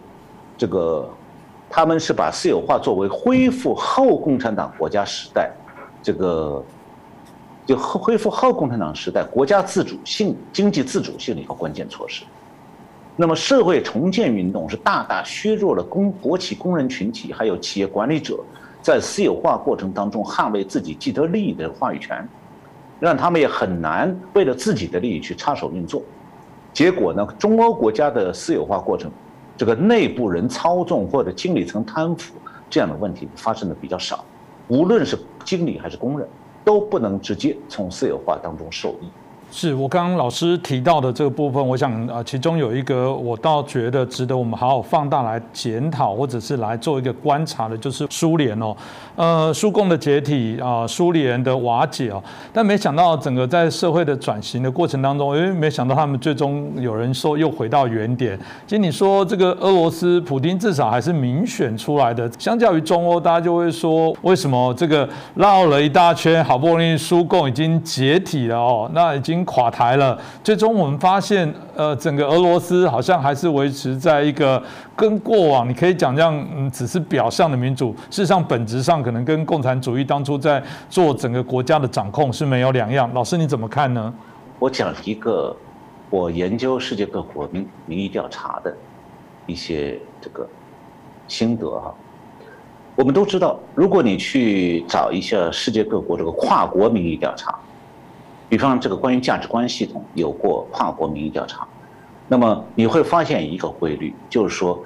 这个，他们是把私有化作为恢复后共产党国家时代，这个就恢复后共产党时代国家自主性、经济自主性的一个关键措施。那么，社会重建运动是大大削弱了工国企工人群体还有企业管理者在私有化过程当中捍卫自己既得利益的话语权，让他们也很难为了自己的利益去插手运作。结果呢，中欧国家的私有化过程。这个内部人操纵或者经理层贪腐这样的问题发生的比较少，无论是经理还是工人，都不能直接从私有化当中受益。是我刚刚老师提到的这个部分，我想啊，其中有一个我倒觉得值得我们好好放大来检讨，或者是来做一个观察的，就是苏联哦，呃，苏共的解体啊，苏联的瓦解哦，但没想到整个在社会的转型的过程当中，因为没想到他们最终有人说又回到原点。其实你说这个俄罗斯普京至少还是民选出来的，相较于中欧，大家就会说为什么这个绕了一大圈，好不容易苏共已经解体了哦，那已经。垮台了，最终我们发现，呃，整个俄罗斯好像还是维持在一个跟过往，你可以讲这样，嗯，只是表象的民主，事实上本质上可能跟共产主义当初在做整个国家的掌控是没有两样。老师你怎么看呢？我讲一个我研究世界各国民民意调查的一些这个心得哈。我们都知道，如果你去找一下世界各国这个跨国民意调查。比方这个关于价值观系统有过跨国民意调查，那么你会发现一个规律，就是说，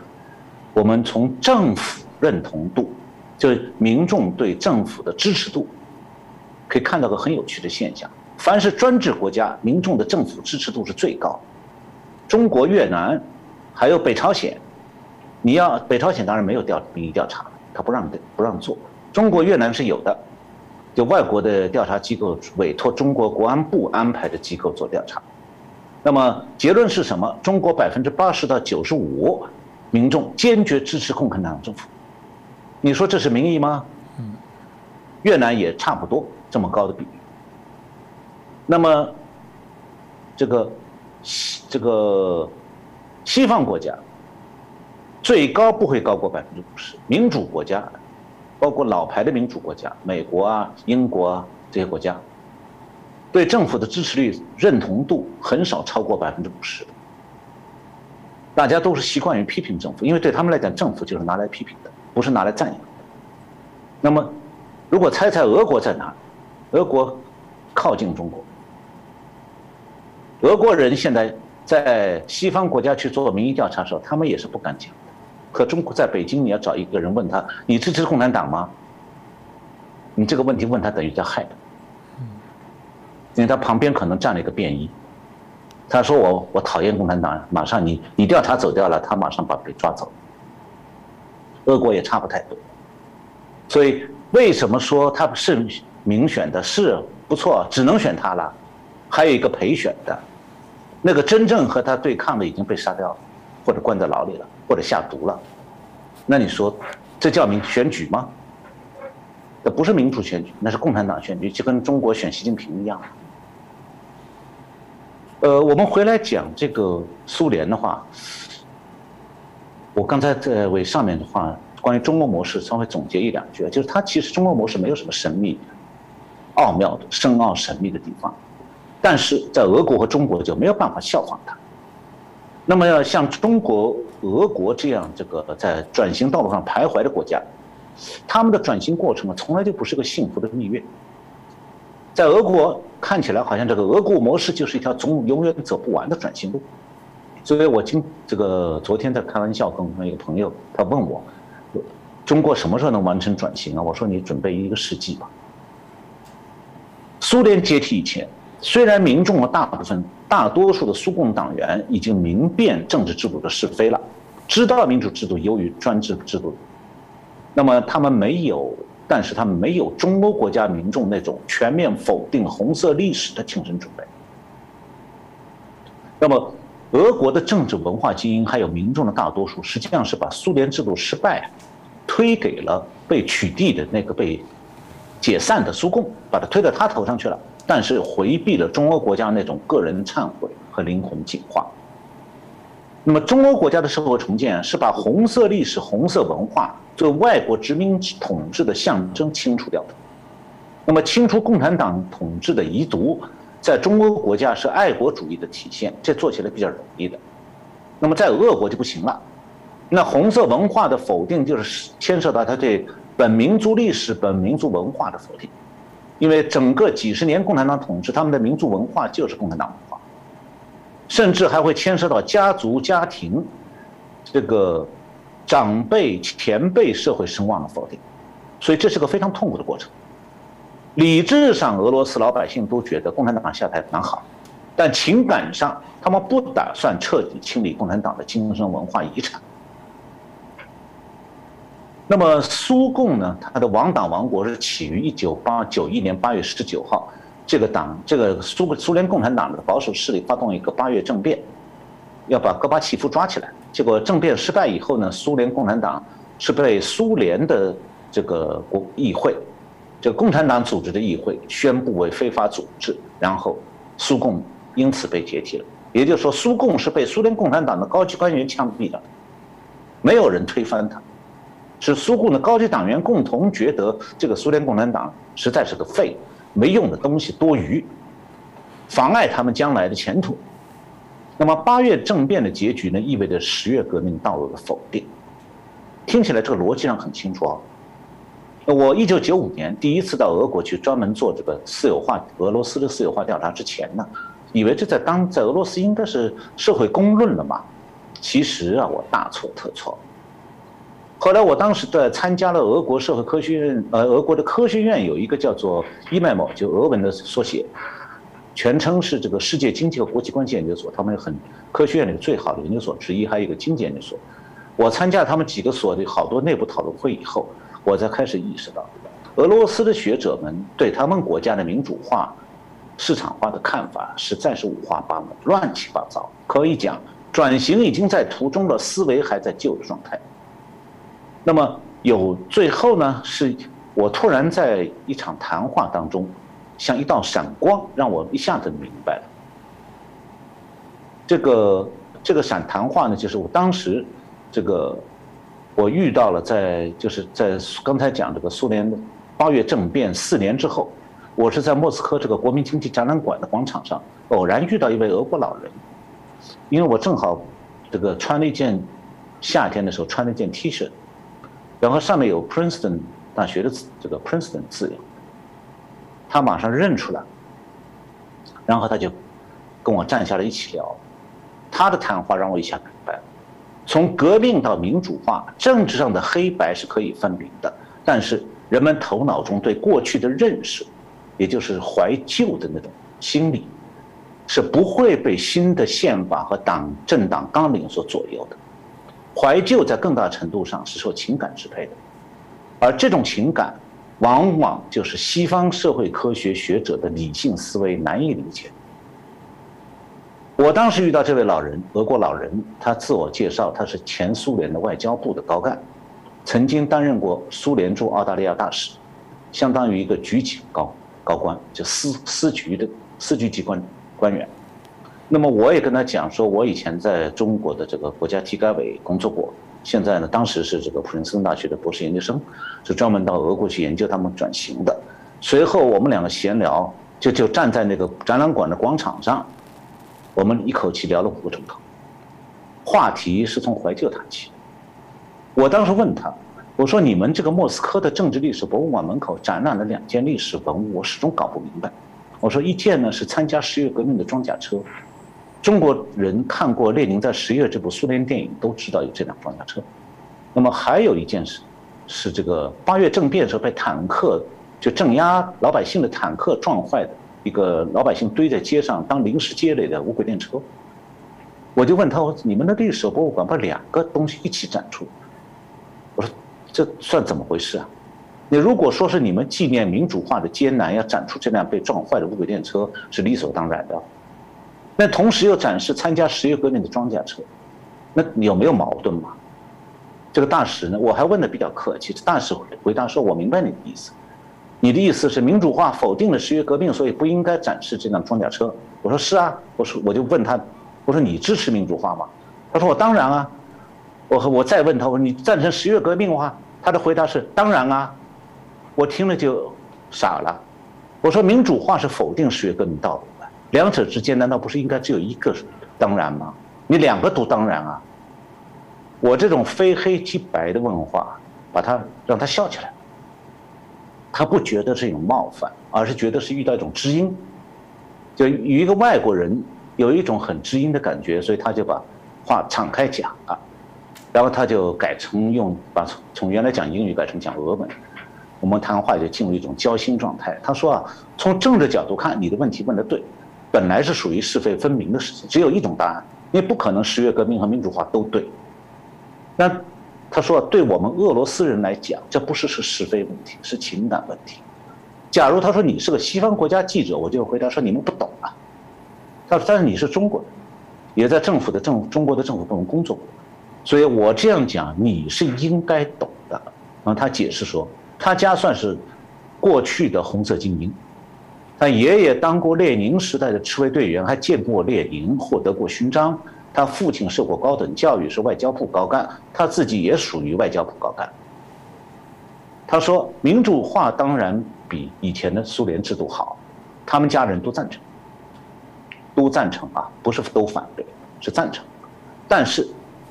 我们从政府认同度，就是民众对政府的支持度，可以看到个很有趣的现象：凡是专制国家，民众的政府支持度是最高。中国、越南，还有北朝鲜，你要北朝鲜当然没有调民意调查，他不让不让做。中国、越南是有的。就外国的调查机构委托中国国安部安排的机构做调查，那么结论是什么？中国百分之八十到九十五民众坚决支持共产党政府，你说这是民意吗？嗯，越南也差不多这么高的比例。那么这个西这个西方国家最高不会高过百分之五十，民主国家。包括老牌的民主国家，美国啊、英国啊这些国家，对政府的支持率、认同度很少超过百分之五十。大家都是习惯于批评政府，因为对他们来讲，政府就是拿来批评的，不是拿来赞扬的。那么，如果猜猜俄国在哪？俄国靠近中国，俄国人现在在西方国家去做民意调查的时候，他们也是不敢讲。可中国在北京，你要找一个人问他，你支持共产党吗？你这个问题问他等于在害他，因为他旁边可能站了一个便衣，他说我我讨厌共产党，马上你你调查走掉了，他马上把被抓走。俄国也差不太多，所以为什么说他是民选的？是不错，只能选他了，还有一个陪选的，那个真正和他对抗的已经被杀掉了，或者关在牢里了。或者下毒了，那你说，这叫民选举吗？这不是民主选举，那是共产党选举，就跟中国选习近平一样。呃，我们回来讲这个苏联的话，我刚才在为上面的话，关于中国模式稍微总结一两句，就是它其实中国模式没有什么神秘、奥妙的、深奥神秘的地方，但是在俄国和中国就没有办法效仿它。那么要像中国、俄国这样这个在转型道路上徘徊的国家，他们的转型过程啊，从来就不是个幸福的蜜月。在俄国看起来，好像这个俄国模式就是一条总永远走不完的转型路。所以我今这个昨天在开玩笑跟一个朋友，他问我，中国什么时候能完成转型啊？我说你准备一个世纪吧。苏联解体以前。虽然民众的大部分、大多数的苏共党员已经明辨政治制度的是非了，知道民主制度优于专制制度，那么他们没有，但是他们没有中欧国家民众那种全面否定红色历史的精神准备。那么，俄国的政治文化精英还有民众的大多数，实际上是把苏联制度失败推给了被取缔的那个被解散的苏共，把它推到他头上去了。但是回避了中欧国家那种个人忏悔和灵魂净化。那么，中欧国家的社会重建是把红色历史、红色文化作为外国殖民统治的象征清除掉的。那么，清除共产党统治的遗毒，在中欧国家是爱国主义的体现，这做起来比较容易的。那么，在俄国就不行了。那红色文化的否定，就是牵涉到他对本民族历史、本民族文化的否定。因为整个几十年共产党统治，他们的民族文化就是共产党文化，甚至还会牵涉到家族、家庭，这个长辈、前辈社会声望的否定，所以这是个非常痛苦的过程。理智上，俄罗斯老百姓都觉得共产党下台蛮好，但情感上他们不打算彻底清理共产党的精神文化遗产。那么苏共呢？它的亡党亡国是起于一九八九一年八月十九号，这个党，这个苏苏联共产党的保守势力发动一个八月政变，要把戈巴契夫抓起来。结果政变失败以后呢，苏联共产党是被苏联的这个国议会，这个共产党组织的议会宣布为非法组织，然后苏共因此被解体了。也就是说，苏共是被苏联共产党的高级官员枪毙的，没有人推翻他。是苏共的高级党员共同觉得这个苏联共产党实在是个废、没用的东西，多余，妨碍他们将来的前途。那么八月政变的结局呢，意味着十月革命道路的否定。听起来这个逻辑上很清楚啊。我一九九五年第一次到俄国去专门做这个私有化俄罗斯的私有化调查之前呢，以为这在当在俄罗斯应该是社会公论了嘛。其实啊，我大错特错。后来我当时在参加了俄国社会科学院，呃，俄国的科学院有一个叫做 EMO，就俄文的缩写，全称是这个世界经济和国际关系研究所，他们很科学院里最好的研究所之一，还有一个经济研究所。我参加他们几个所的好多内部讨论会以后，我才开始意识到，俄罗斯的学者们对他们国家的民主化、市场化的看法实在是五花八门、乱七八糟。可以讲，转型已经在途中了，思维还在旧的状态。那么有最后呢，是我突然在一场谈话当中，像一道闪光，让我一下子明白了。这个这个闪谈话呢，就是我当时这个我遇到了，在就是在刚才讲这个苏联八月政变四年之后，我是在莫斯科这个国民经济展览馆的广场上偶然遇到一位俄国老人，因为我正好这个穿了一件夏天的时候穿了一件 T 恤。然后上面有 Princeton 大学的字，这个 Princeton 字样，他马上认出来，然后他就跟我站下来一起聊，他的谈话让我一下明白了，从革命到民主化，政治上的黑白是可以分明的，但是人们头脑中对过去的认识，也就是怀旧的那种心理，是不会被新的宪法和党政党纲领所左右的。怀旧在更大程度上是受情感支配的，而这种情感，往往就是西方社会科学学者的理性思维难以理解。我当时遇到这位老人，俄国老人，他自我介绍，他是前苏联的外交部的高干，曾经担任过苏联驻澳大利亚大使，相当于一个局级高高官，就司司局的司局级官官员。那么我也跟他讲说，我以前在中国的这个国家体改委工作过，现在呢，当时是这个普林斯顿大学的博士研究生，是专门到俄国去研究他们转型的。随后我们两个闲聊，就就站在那个展览馆的广场上，我们一口气聊了五个钟头，话题是从怀旧谈起。我当时问他，我说你们这个莫斯科的政治历史博物馆门口展览了两件历史文物，我始终搞不明白。我说一件呢是参加十月革命的装甲车。中国人看过列宁在十月这部苏联电影，都知道有这辆装甲车。那么还有一件事，是这个八月政变时候被坦克就镇压老百姓的坦克撞坏的一个老百姓堆在街上当临时街垒的无轨电车。我就问他，我说你们的历史博物馆把两个东西一起展出？我说这算怎么回事啊？你如果说是你们纪念民主化的艰难，要展出这辆被撞坏的无轨电车是理所当然的。那同时又展示参加十月革命的装甲车，那有没有矛盾嘛？这个大使呢，我还问的比较客气，大使回答说：“我明白你的意思，你的意思是民主化否定了十月革命，所以不应该展示这辆装甲车。”我说：“是啊。”我说我就问他：“我说你支持民主化吗？”他说：“我当然啊。”我和我再问他：“我说你赞成十月革命吗？”他的回答是：“当然啊。”我听了就傻了。我说：“民主化是否定十月革命道路。”两者之间难道不是应该只有一个当然吗？你两个都当然啊！我这种非黑即白的问话，把他让他笑起来，他不觉得是一种冒犯，而是觉得是遇到一种知音，就与一个外国人有一种很知音的感觉，所以他就把话敞开讲啊，然后他就改成用把从从原来讲英语改成讲俄文，我们谈话就进入一种交心状态。他说啊，从政治角度看，你的问题问的对。本来是属于是非分明的事情，只有一种答案，因为不可能十月革命和民主化都对。那他说，对我们俄罗斯人来讲，这不是是是非问题，是情感问题。假如他说你是个西方国家记者，我就回答说你们不懂啊。他说，但是你是中国人，也在政府的政中国的政府部门工作过，所以我这样讲你是应该懂的。然后他解释说，他家算是过去的红色精英，他爷爷当过列宁时代的赤卫队员，还见过列宁，获得过勋章。他父亲受过高等教育，是外交部高干，他自己也属于外交部高干。他说，民主化当然。比以前的苏联制度好，他们家人都赞成，都赞成啊，不是都反对，是赞成。但是，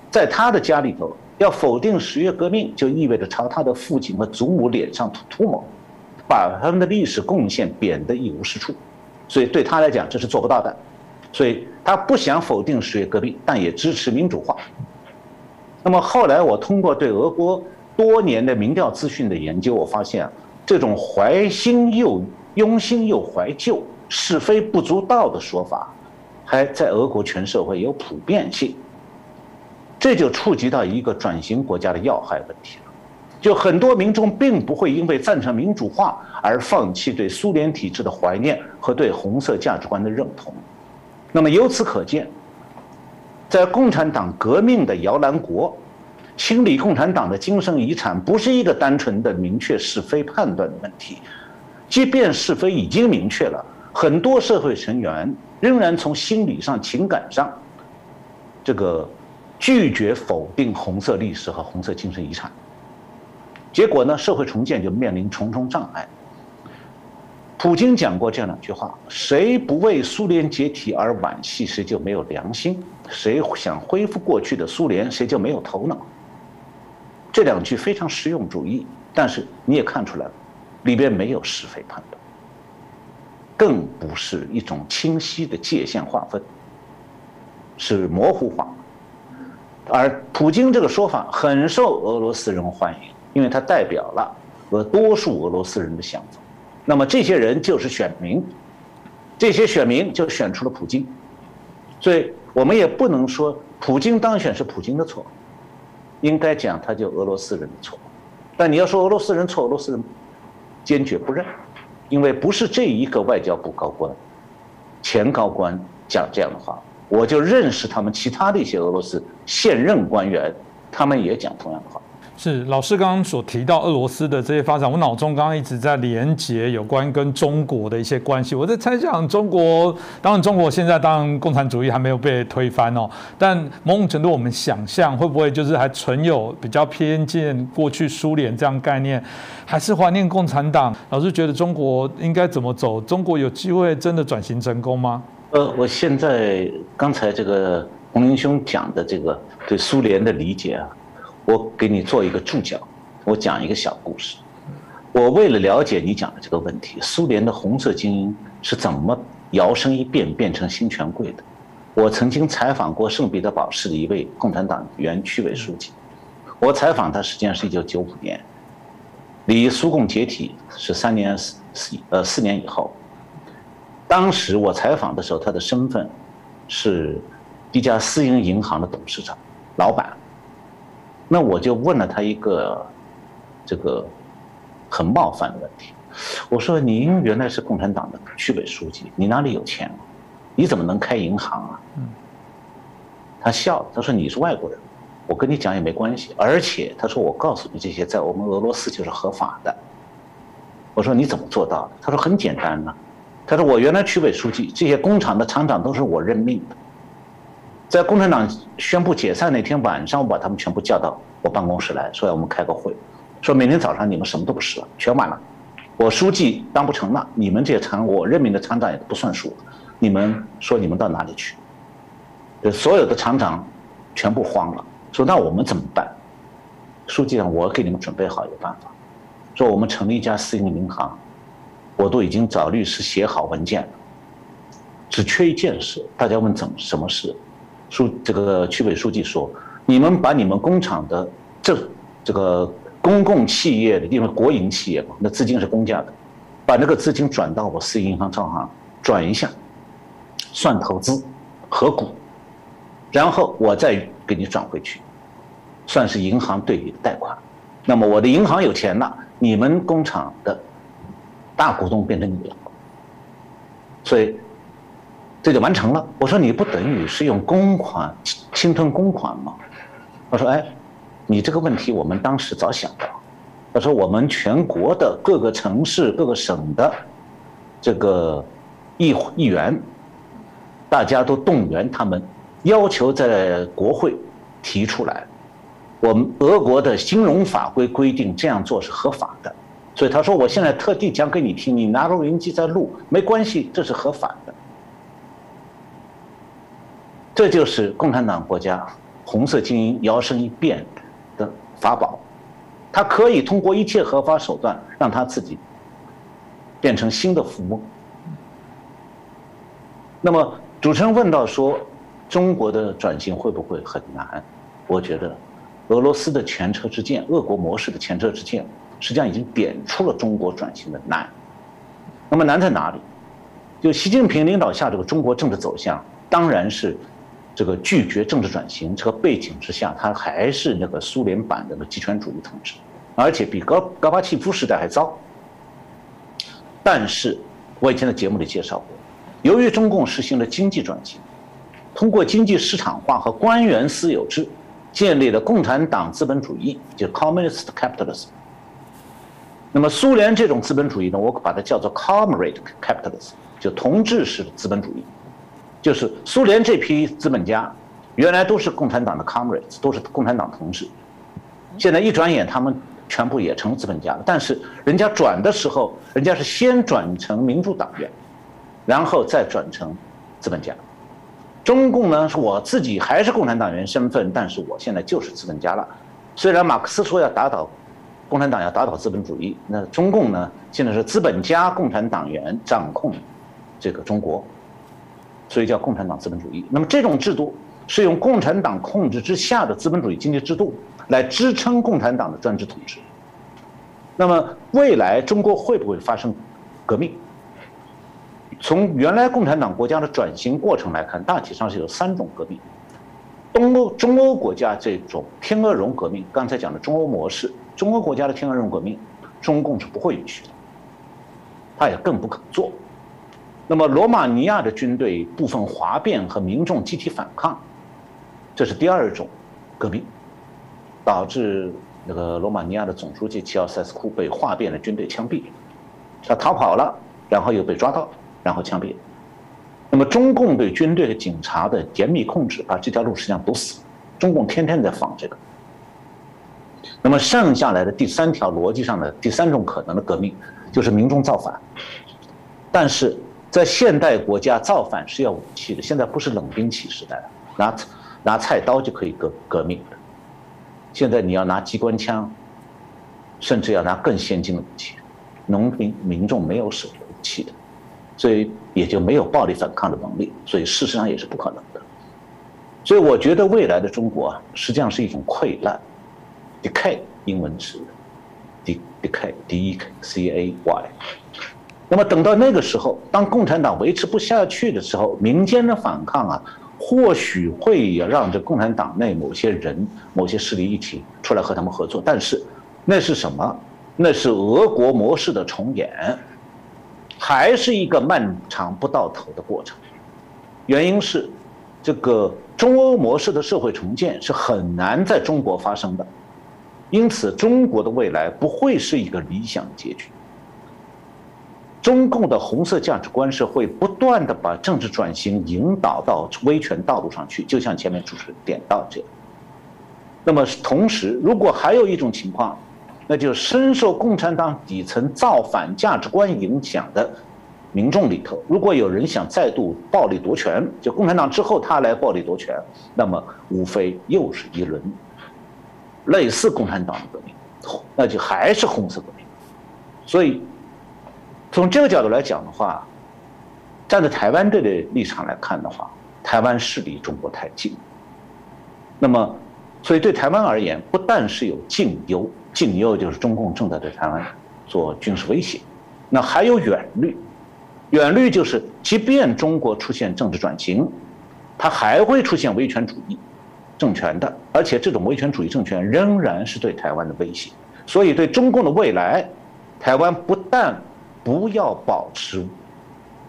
在他的家里头，要否定十月革命，就意味着朝他的父亲和祖母脸上涂涂抹，把他们的历史贡献贬得一无是处。所以对他来讲，这是做不到的。所以他不想否定十月革命，但也支持民主化。那么后来，我通过对俄国多年的民调资讯的研究，我发现啊。这种怀新又拥新又怀旧、是非不足道的说法，还在俄国全社会有普遍性。这就触及到一个转型国家的要害问题了。就很多民众并不会因为赞成民主化而放弃对苏联体制的怀念和对红色价值观的认同。那么由此可见，在共产党革命的摇篮国。清理共产党的精神遗产不是一个单纯的明确是非判断的问题，即便是非已经明确了，很多社会成员仍然从心理上、情感上，这个拒绝否定红色历史和红色精神遗产，结果呢，社会重建就面临重重障碍。普京讲过这样两句话：谁不为苏联解体而惋惜，谁就没有良心；谁想恢复过去的苏联，谁就没有头脑。这两句非常实用主义，但是你也看出来了，里边没有是非判断，更不是一种清晰的界限划分，是模糊化。而普京这个说法很受俄罗斯人欢迎，因为他代表了和多数俄罗斯人的想法。那么这些人就是选民，这些选民就选出了普京，所以我们也不能说普京当选是普京的错。应该讲，他就俄罗斯人的错，但你要说俄罗斯人错，俄罗斯人坚决不认，因为不是这一个外交部高官、前高官讲这样的话，我就认识他们其他的一些俄罗斯现任官员，他们也讲同样的话。是老师刚刚所提到俄罗斯的这些发展，我脑中刚刚一直在连接有关跟中国的一些关系。我在猜想，中国当然中国现在当然共产主义还没有被推翻哦，但某种程度我们想象会不会就是还存有比较偏见过去苏联这样概念，还是怀念共产党？老师觉得中国应该怎么走？中国有机会真的转型成功吗？呃，我现在刚才这个洪林兄讲的这个对苏联的理解啊。我给你做一个注脚，我讲一个小故事。我为了了解你讲的这个问题，苏联的红色精英是怎么摇身一变变成新权贵的？我曾经采访过圣彼得堡市的一位共产党原区委书记。我采访他实际上是一九九五年，离苏共解体是三年四四呃四年以后。当时我采访的时候，他的身份是一家私营银行的董事长、老板。那我就问了他一个，这个很冒犯的问题，我说：“您原来是共产党的区委书记，你哪里有钱？你怎么能开银行啊？”他笑，他说：“你是外国人，我跟你讲也没关系。而且他说我告诉你这些，在我们俄罗斯就是合法的。”我说：“你怎么做到的？”他说：“很简单呢。”他说：“我原来区委书记，这些工厂的厂长都是我任命的。”在共产党宣布解散那天晚上，我把他们全部叫到我办公室来说：“要我们开个会，说明天早上你们什么都不是了，全完了。我书记当不成了，你们这些厂我任命的厂长也不算数。你们说你们到哪里去？这所有的厂长全部慌了，说那我们怎么办？书记让我给你们准备好一个办法，说我们成立一家私营银行，我都已经找律师写好文件了，只缺一件事。大家问怎么什么事？”书这个区委书记说：“你们把你们工厂的这这个公共企业的，因为国营企业嘛，那资金是公家的，把那个资金转到我私营银行账号转一下，算投资合股，然后我再给你转回去，算是银行对你的贷款。那么我的银行有钱了，你们工厂的大股东变成你了，所以这就完成了。我说你不等于是用公款侵吞公款吗？他说哎，你这个问题我们当时早想到。他说我们全国的各个城市、各个省的这个议议员，大家都动员他们，要求在国会提出来。我们俄国的金融法规规定这样做是合法的，所以他说我现在特地讲给你听，你拿录音机在录没关系，这是合法的。这就是共产党国家红色精英摇身一变的法宝，他可以通过一切合法手段让他自己变成新的富翁。那么主持人问到说，中国的转型会不会很难？我觉得。俄罗斯的前车之鉴，俄国模式的前车之鉴，实际上已经点出了中国转型的难。那么难在哪里？就习近平领导下这个中国政治走向，当然是这个拒绝政治转型这个背景之下，他还是那个苏联版的那个极权主义统治，而且比高高巴契夫时代还糟。但是我以前在节目里介绍过，由于中共实行了经济转型，通过经济市场化和官员私有制。建立了共产党资本主义，就 communist capitalism。那么苏联这种资本主义呢，我把它叫做 comrade capitalism，就同志式的资本主义。就是苏联这批资本家，原来都是共产党的 comrades，都是共产党同志。现在一转眼，他们全部也成资本家了。但是人家转的时候，人家是先转成民主党员，然后再转成资本家。中共呢，是我自己还是共产党员身份，但是我现在就是资本家了。虽然马克思说要打倒共产党，要打倒资本主义，那中共呢，现在是资本家共产党员掌控这个中国，所以叫共产党资本主义。那么这种制度是用共产党控制之下的资本主义经济制度来支撑共产党的专制统治。那么未来中国会不会发生革命？从原来共产党国家的转型过程来看，大体上是有三种革命。东欧、中欧国家这种天鹅绒革命，刚才讲的中欧模式，中欧国家的天鹅绒革命，中共是不会允许的，他也更不可做。那么罗马尼亚的军队部分哗变和民众集体反抗，这是第二种革命，导致那个罗马尼亚的总书记齐奥塞斯库被哗变的军队枪毙，他逃跑了，然后又被抓到。然后枪毙。那么中共对军队的警察的严密控制，把这条路实际上堵死。中共天天在放这个。那么剩下来的第三条逻辑上的第三种可能的革命，就是民众造反。但是在现代国家，造反是要武器的。现在不是冷兵器时代了，拿拿菜刀就可以革革命的。现在你要拿机关枪，甚至要拿更先进的武器，农民民众没有手武器的。所以也就没有暴力反抗的能力，所以事实上也是不可能的。所以我觉得未来的中国啊，实际上是一种溃烂，decay，英文是 decay，d e c a y。那么等到那个时候，当共产党维持不下去的时候，民间的反抗啊，或许会让这共产党内某些人、某些势力一起出来和他们合作。但是那是什么？那是俄国模式的重演。还是一个漫长不到头的过程，原因是，这个中欧模式的社会重建是很难在中国发生的，因此中国的未来不会是一个理想结局。中共的红色价值观是会不断的把政治转型引导到威权道路上去，就像前面主持人点到这样。那么同时，如果还有一种情况。那就深受共产党底层造反价值观影响的民众里头，如果有人想再度暴力夺权，就共产党之后他来暴力夺权，那么无非又是一轮类似共产党的革命，那就还是红色革命。所以从这个角度来讲的话，站在台湾队的立场来看的话，台湾是离中国太近。那么，所以对台湾而言，不但是有近忧。近忧就是中共正在对台湾做军事威胁，那还有远虑，远虑就是，即便中国出现政治转型，它还会出现威权主义政权的，而且这种威权主义政权仍然是对台湾的威胁。所以，对中共的未来，台湾不但不要保持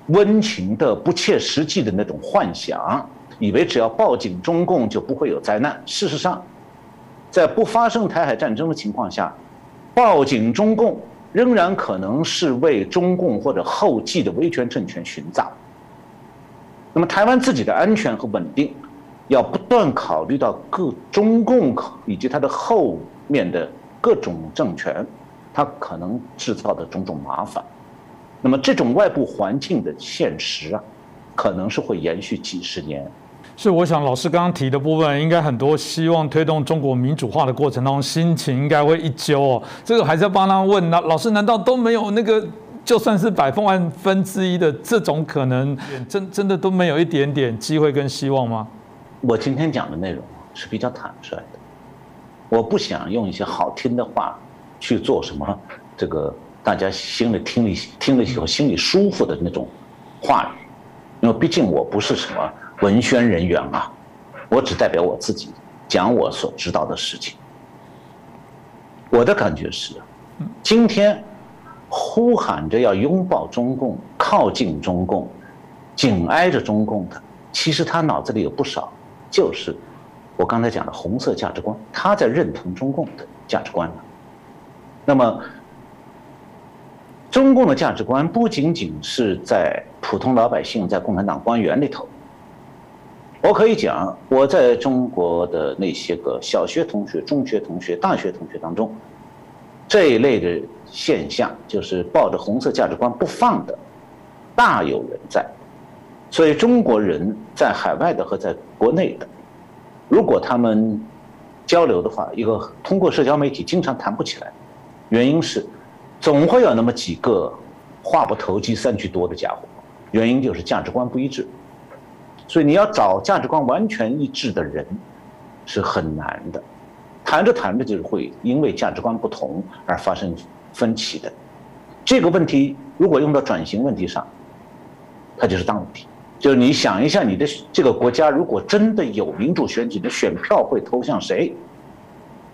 温情的、不切实际的那种幻想，以为只要抱紧中共就不会有灾难。事实上，在不发生台海战争的情况下，抱紧中共。仍然可能是为中共或者后继的威权政权寻找。那么，台湾自己的安全和稳定，要不断考虑到各中共以及它的后面的各种政权，它可能制造的种种麻烦。那么，这种外部环境的现实啊，可能是会延续几十年。是，我想老师刚刚提的部分，应该很多希望推动中国民主化的过程当中，心情应该会一揪哦。这个还是要帮他问，那老师难道都没有那个，就算是百分万分之一的这种可能，真真的都没有一点点机会跟希望吗？我今天讲的内容是比较坦率的，我不想用一些好听的话去做什么，这个大家心里听了听了以后心里舒服的那种话语，因为毕竟我不是什么。文宣人员啊，我只代表我自己讲我所知道的事情。我的感觉是，今天呼喊着要拥抱中共、靠近中共、紧挨着中共的，其实他脑子里有不少就是我刚才讲的红色价值观，他在认同中共的价值观那么，中共的价值观不仅仅是在普通老百姓、在共产党官员里头。我可以讲，我在中国的那些个小学同学、中学同学、大学同学当中，这一类的现象，就是抱着红色价值观不放的，大有人在。所以中国人在海外的和在国内的，如果他们交流的话，一个通过社交媒体经常谈不起来，原因是总会有那么几个话不投机三句多的家伙，原因就是价值观不一致。所以你要找价值观完全一致的人，是很难的。谈着谈着就是会因为价值观不同而发生分歧的。这个问题如果用到转型问题上，它就是大问题。就是你想一下，你的这个国家如果真的有民主选举的选票会投向谁？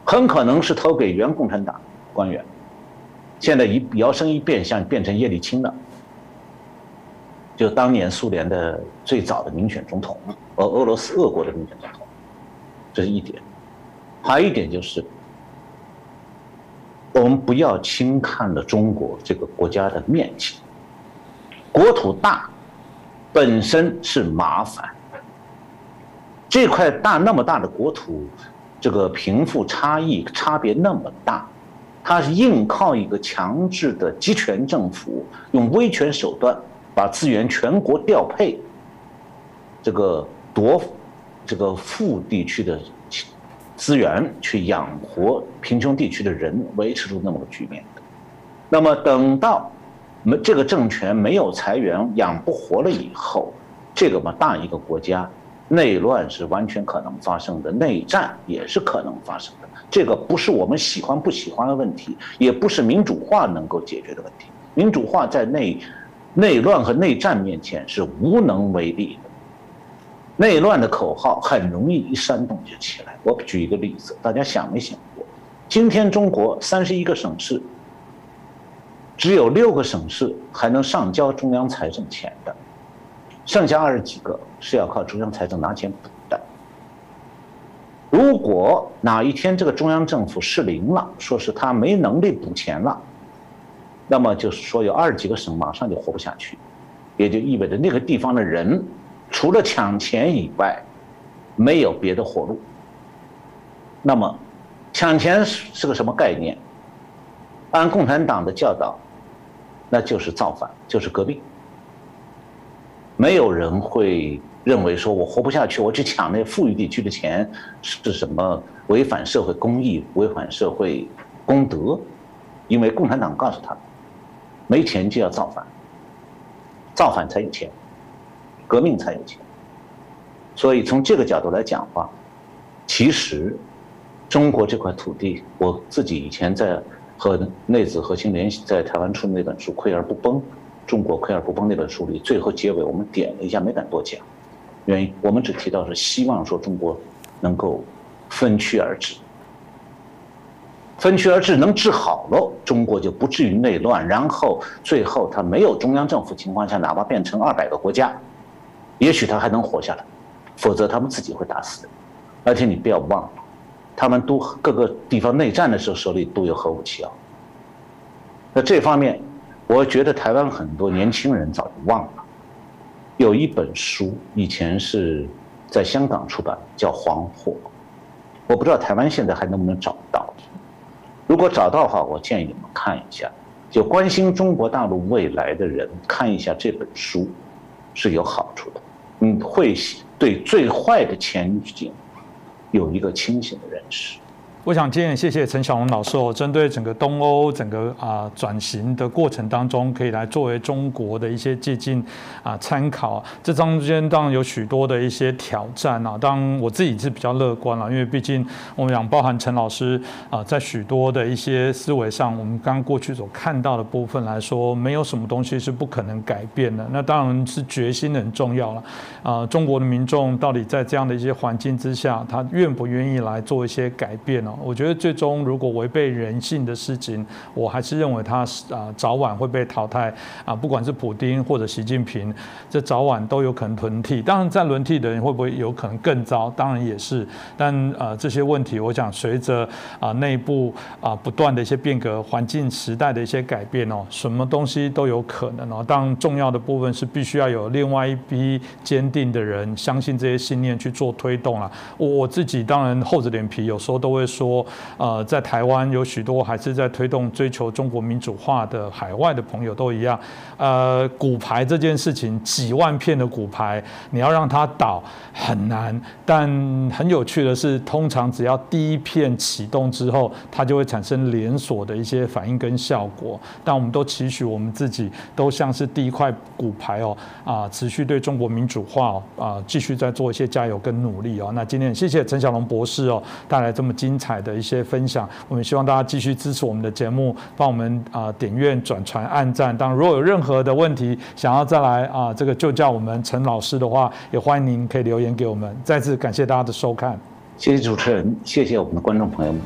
很可能是投给原共产党官员。现在一摇身一变，像变成叶利钦了。就当年苏联的最早的民选总统，俄俄罗斯俄国的民选总统，这是一点。还有一点就是，我们不要轻看了中国这个国家的面积，国土大，本身是麻烦。这块大那么大的国土，这个贫富差异差别那么大，它是硬靠一个强制的集权政府用威权手段。把资源全国调配，这个夺这个富地区的资源去养活贫穷地区的人，维持住那么个局面。那么等到没这个政权没有财源养不活了以后，这个嘛大一个国家内乱是完全可能发生的，内战也是可能发生的。这个不是我们喜欢不喜欢的问题，也不是民主化能够解决的问题。民主化在内。内乱和内战面前是无能为力的。内乱的口号很容易一煽动就起来。我举一个例子，大家想没想过？今天中国三十一个省市，只有六个省市还能上交中央财政钱的，剩下二十几个是要靠中央财政拿钱补的。如果哪一天这个中央政府失灵了，说是他没能力补钱了。那么就是说，有二十几个省马上就活不下去，也就意味着那个地方的人除了抢钱以外，没有别的活路。那么，抢钱是个什么概念？按共产党的教导，那就是造反，就是革命。没有人会认为说我活不下去，我去抢那富裕地区的钱是什么违反社会公义、违反社会公德？因为共产党告诉他。没钱就要造反，造反才有钱，革命才有钱。所以从这个角度来讲的话，其实中国这块土地，我自己以前在和内子核心联系在台湾出的那本书《溃而不崩》，中国溃而不崩》那本书里，最后结尾我们点了一下，没敢多讲，原因我们只提到是希望说中国能够分区而治，分区而治能治好了，中国就不至于内乱，然后最后它没有中央政府情况下，哪怕变成二百个国家，也许它还能活下来，否则他们自己会打死的。而且你不要忘了，他们都各个地方内战的时候手里都有核武器啊。那这方面。我觉得台湾很多年轻人早就忘了，有一本书以前是在香港出版，叫《黄祸》，我不知道台湾现在还能不能找到。如果找到的话，我建议你们看一下。就关心中国大陆未来的人看一下这本书，是有好处的。嗯，会对最坏的前景有一个清醒的认识。我想今天谢谢陈小龙老师哦，针对整个东欧整个啊转型的过程当中，可以来作为中国的一些借鉴啊参考。这中间当然有许多的一些挑战啊，当然我自己是比较乐观了，因为毕竟我们讲包含陈老师啊，在许多的一些思维上，我们刚过去所看到的部分来说，没有什么东西是不可能改变的。那当然是决心很重要了啊，中国的民众到底在这样的一些环境之下，他愿不愿意来做一些改变我觉得最终如果违背人性的事情，我还是认为他啊早晚会被淘汰啊，不管是普京或者习近平，这早晚都有可能轮替。当然，在轮替的人会不会有可能更糟？当然也是。但呃这些问题，我想随着啊内部啊不断的一些变革、环境时代的一些改变哦，什么东西都有可能哦。当然，重要的部分是必须要有另外一批坚定的人，相信这些信念去做推动啊。我我自己当然厚着脸皮，有时候都会说。说呃，在台湾有许多还是在推动追求中国民主化的海外的朋友都一样。呃，骨牌这件事情，几万片的骨牌，你要让它倒很难。但很有趣的是，通常只要第一片启动之后，它就会产生连锁的一些反应跟效果。但我们都期许我们自己都像是第一块骨牌哦，啊，持续对中国民主化啊，继续在做一些加油跟努力哦。那今天谢谢陈小龙博士哦，带来这么精彩彩。的一些分享，我们希望大家继续支持我们的节目，帮我们啊点阅、转传、按赞。当，如果有任何的问题想要再来啊，这个就叫我们陈老师的话，也欢迎您可以留言给我们。再次感谢大家的收看，谢谢主持人，谢谢我们的观众朋友们。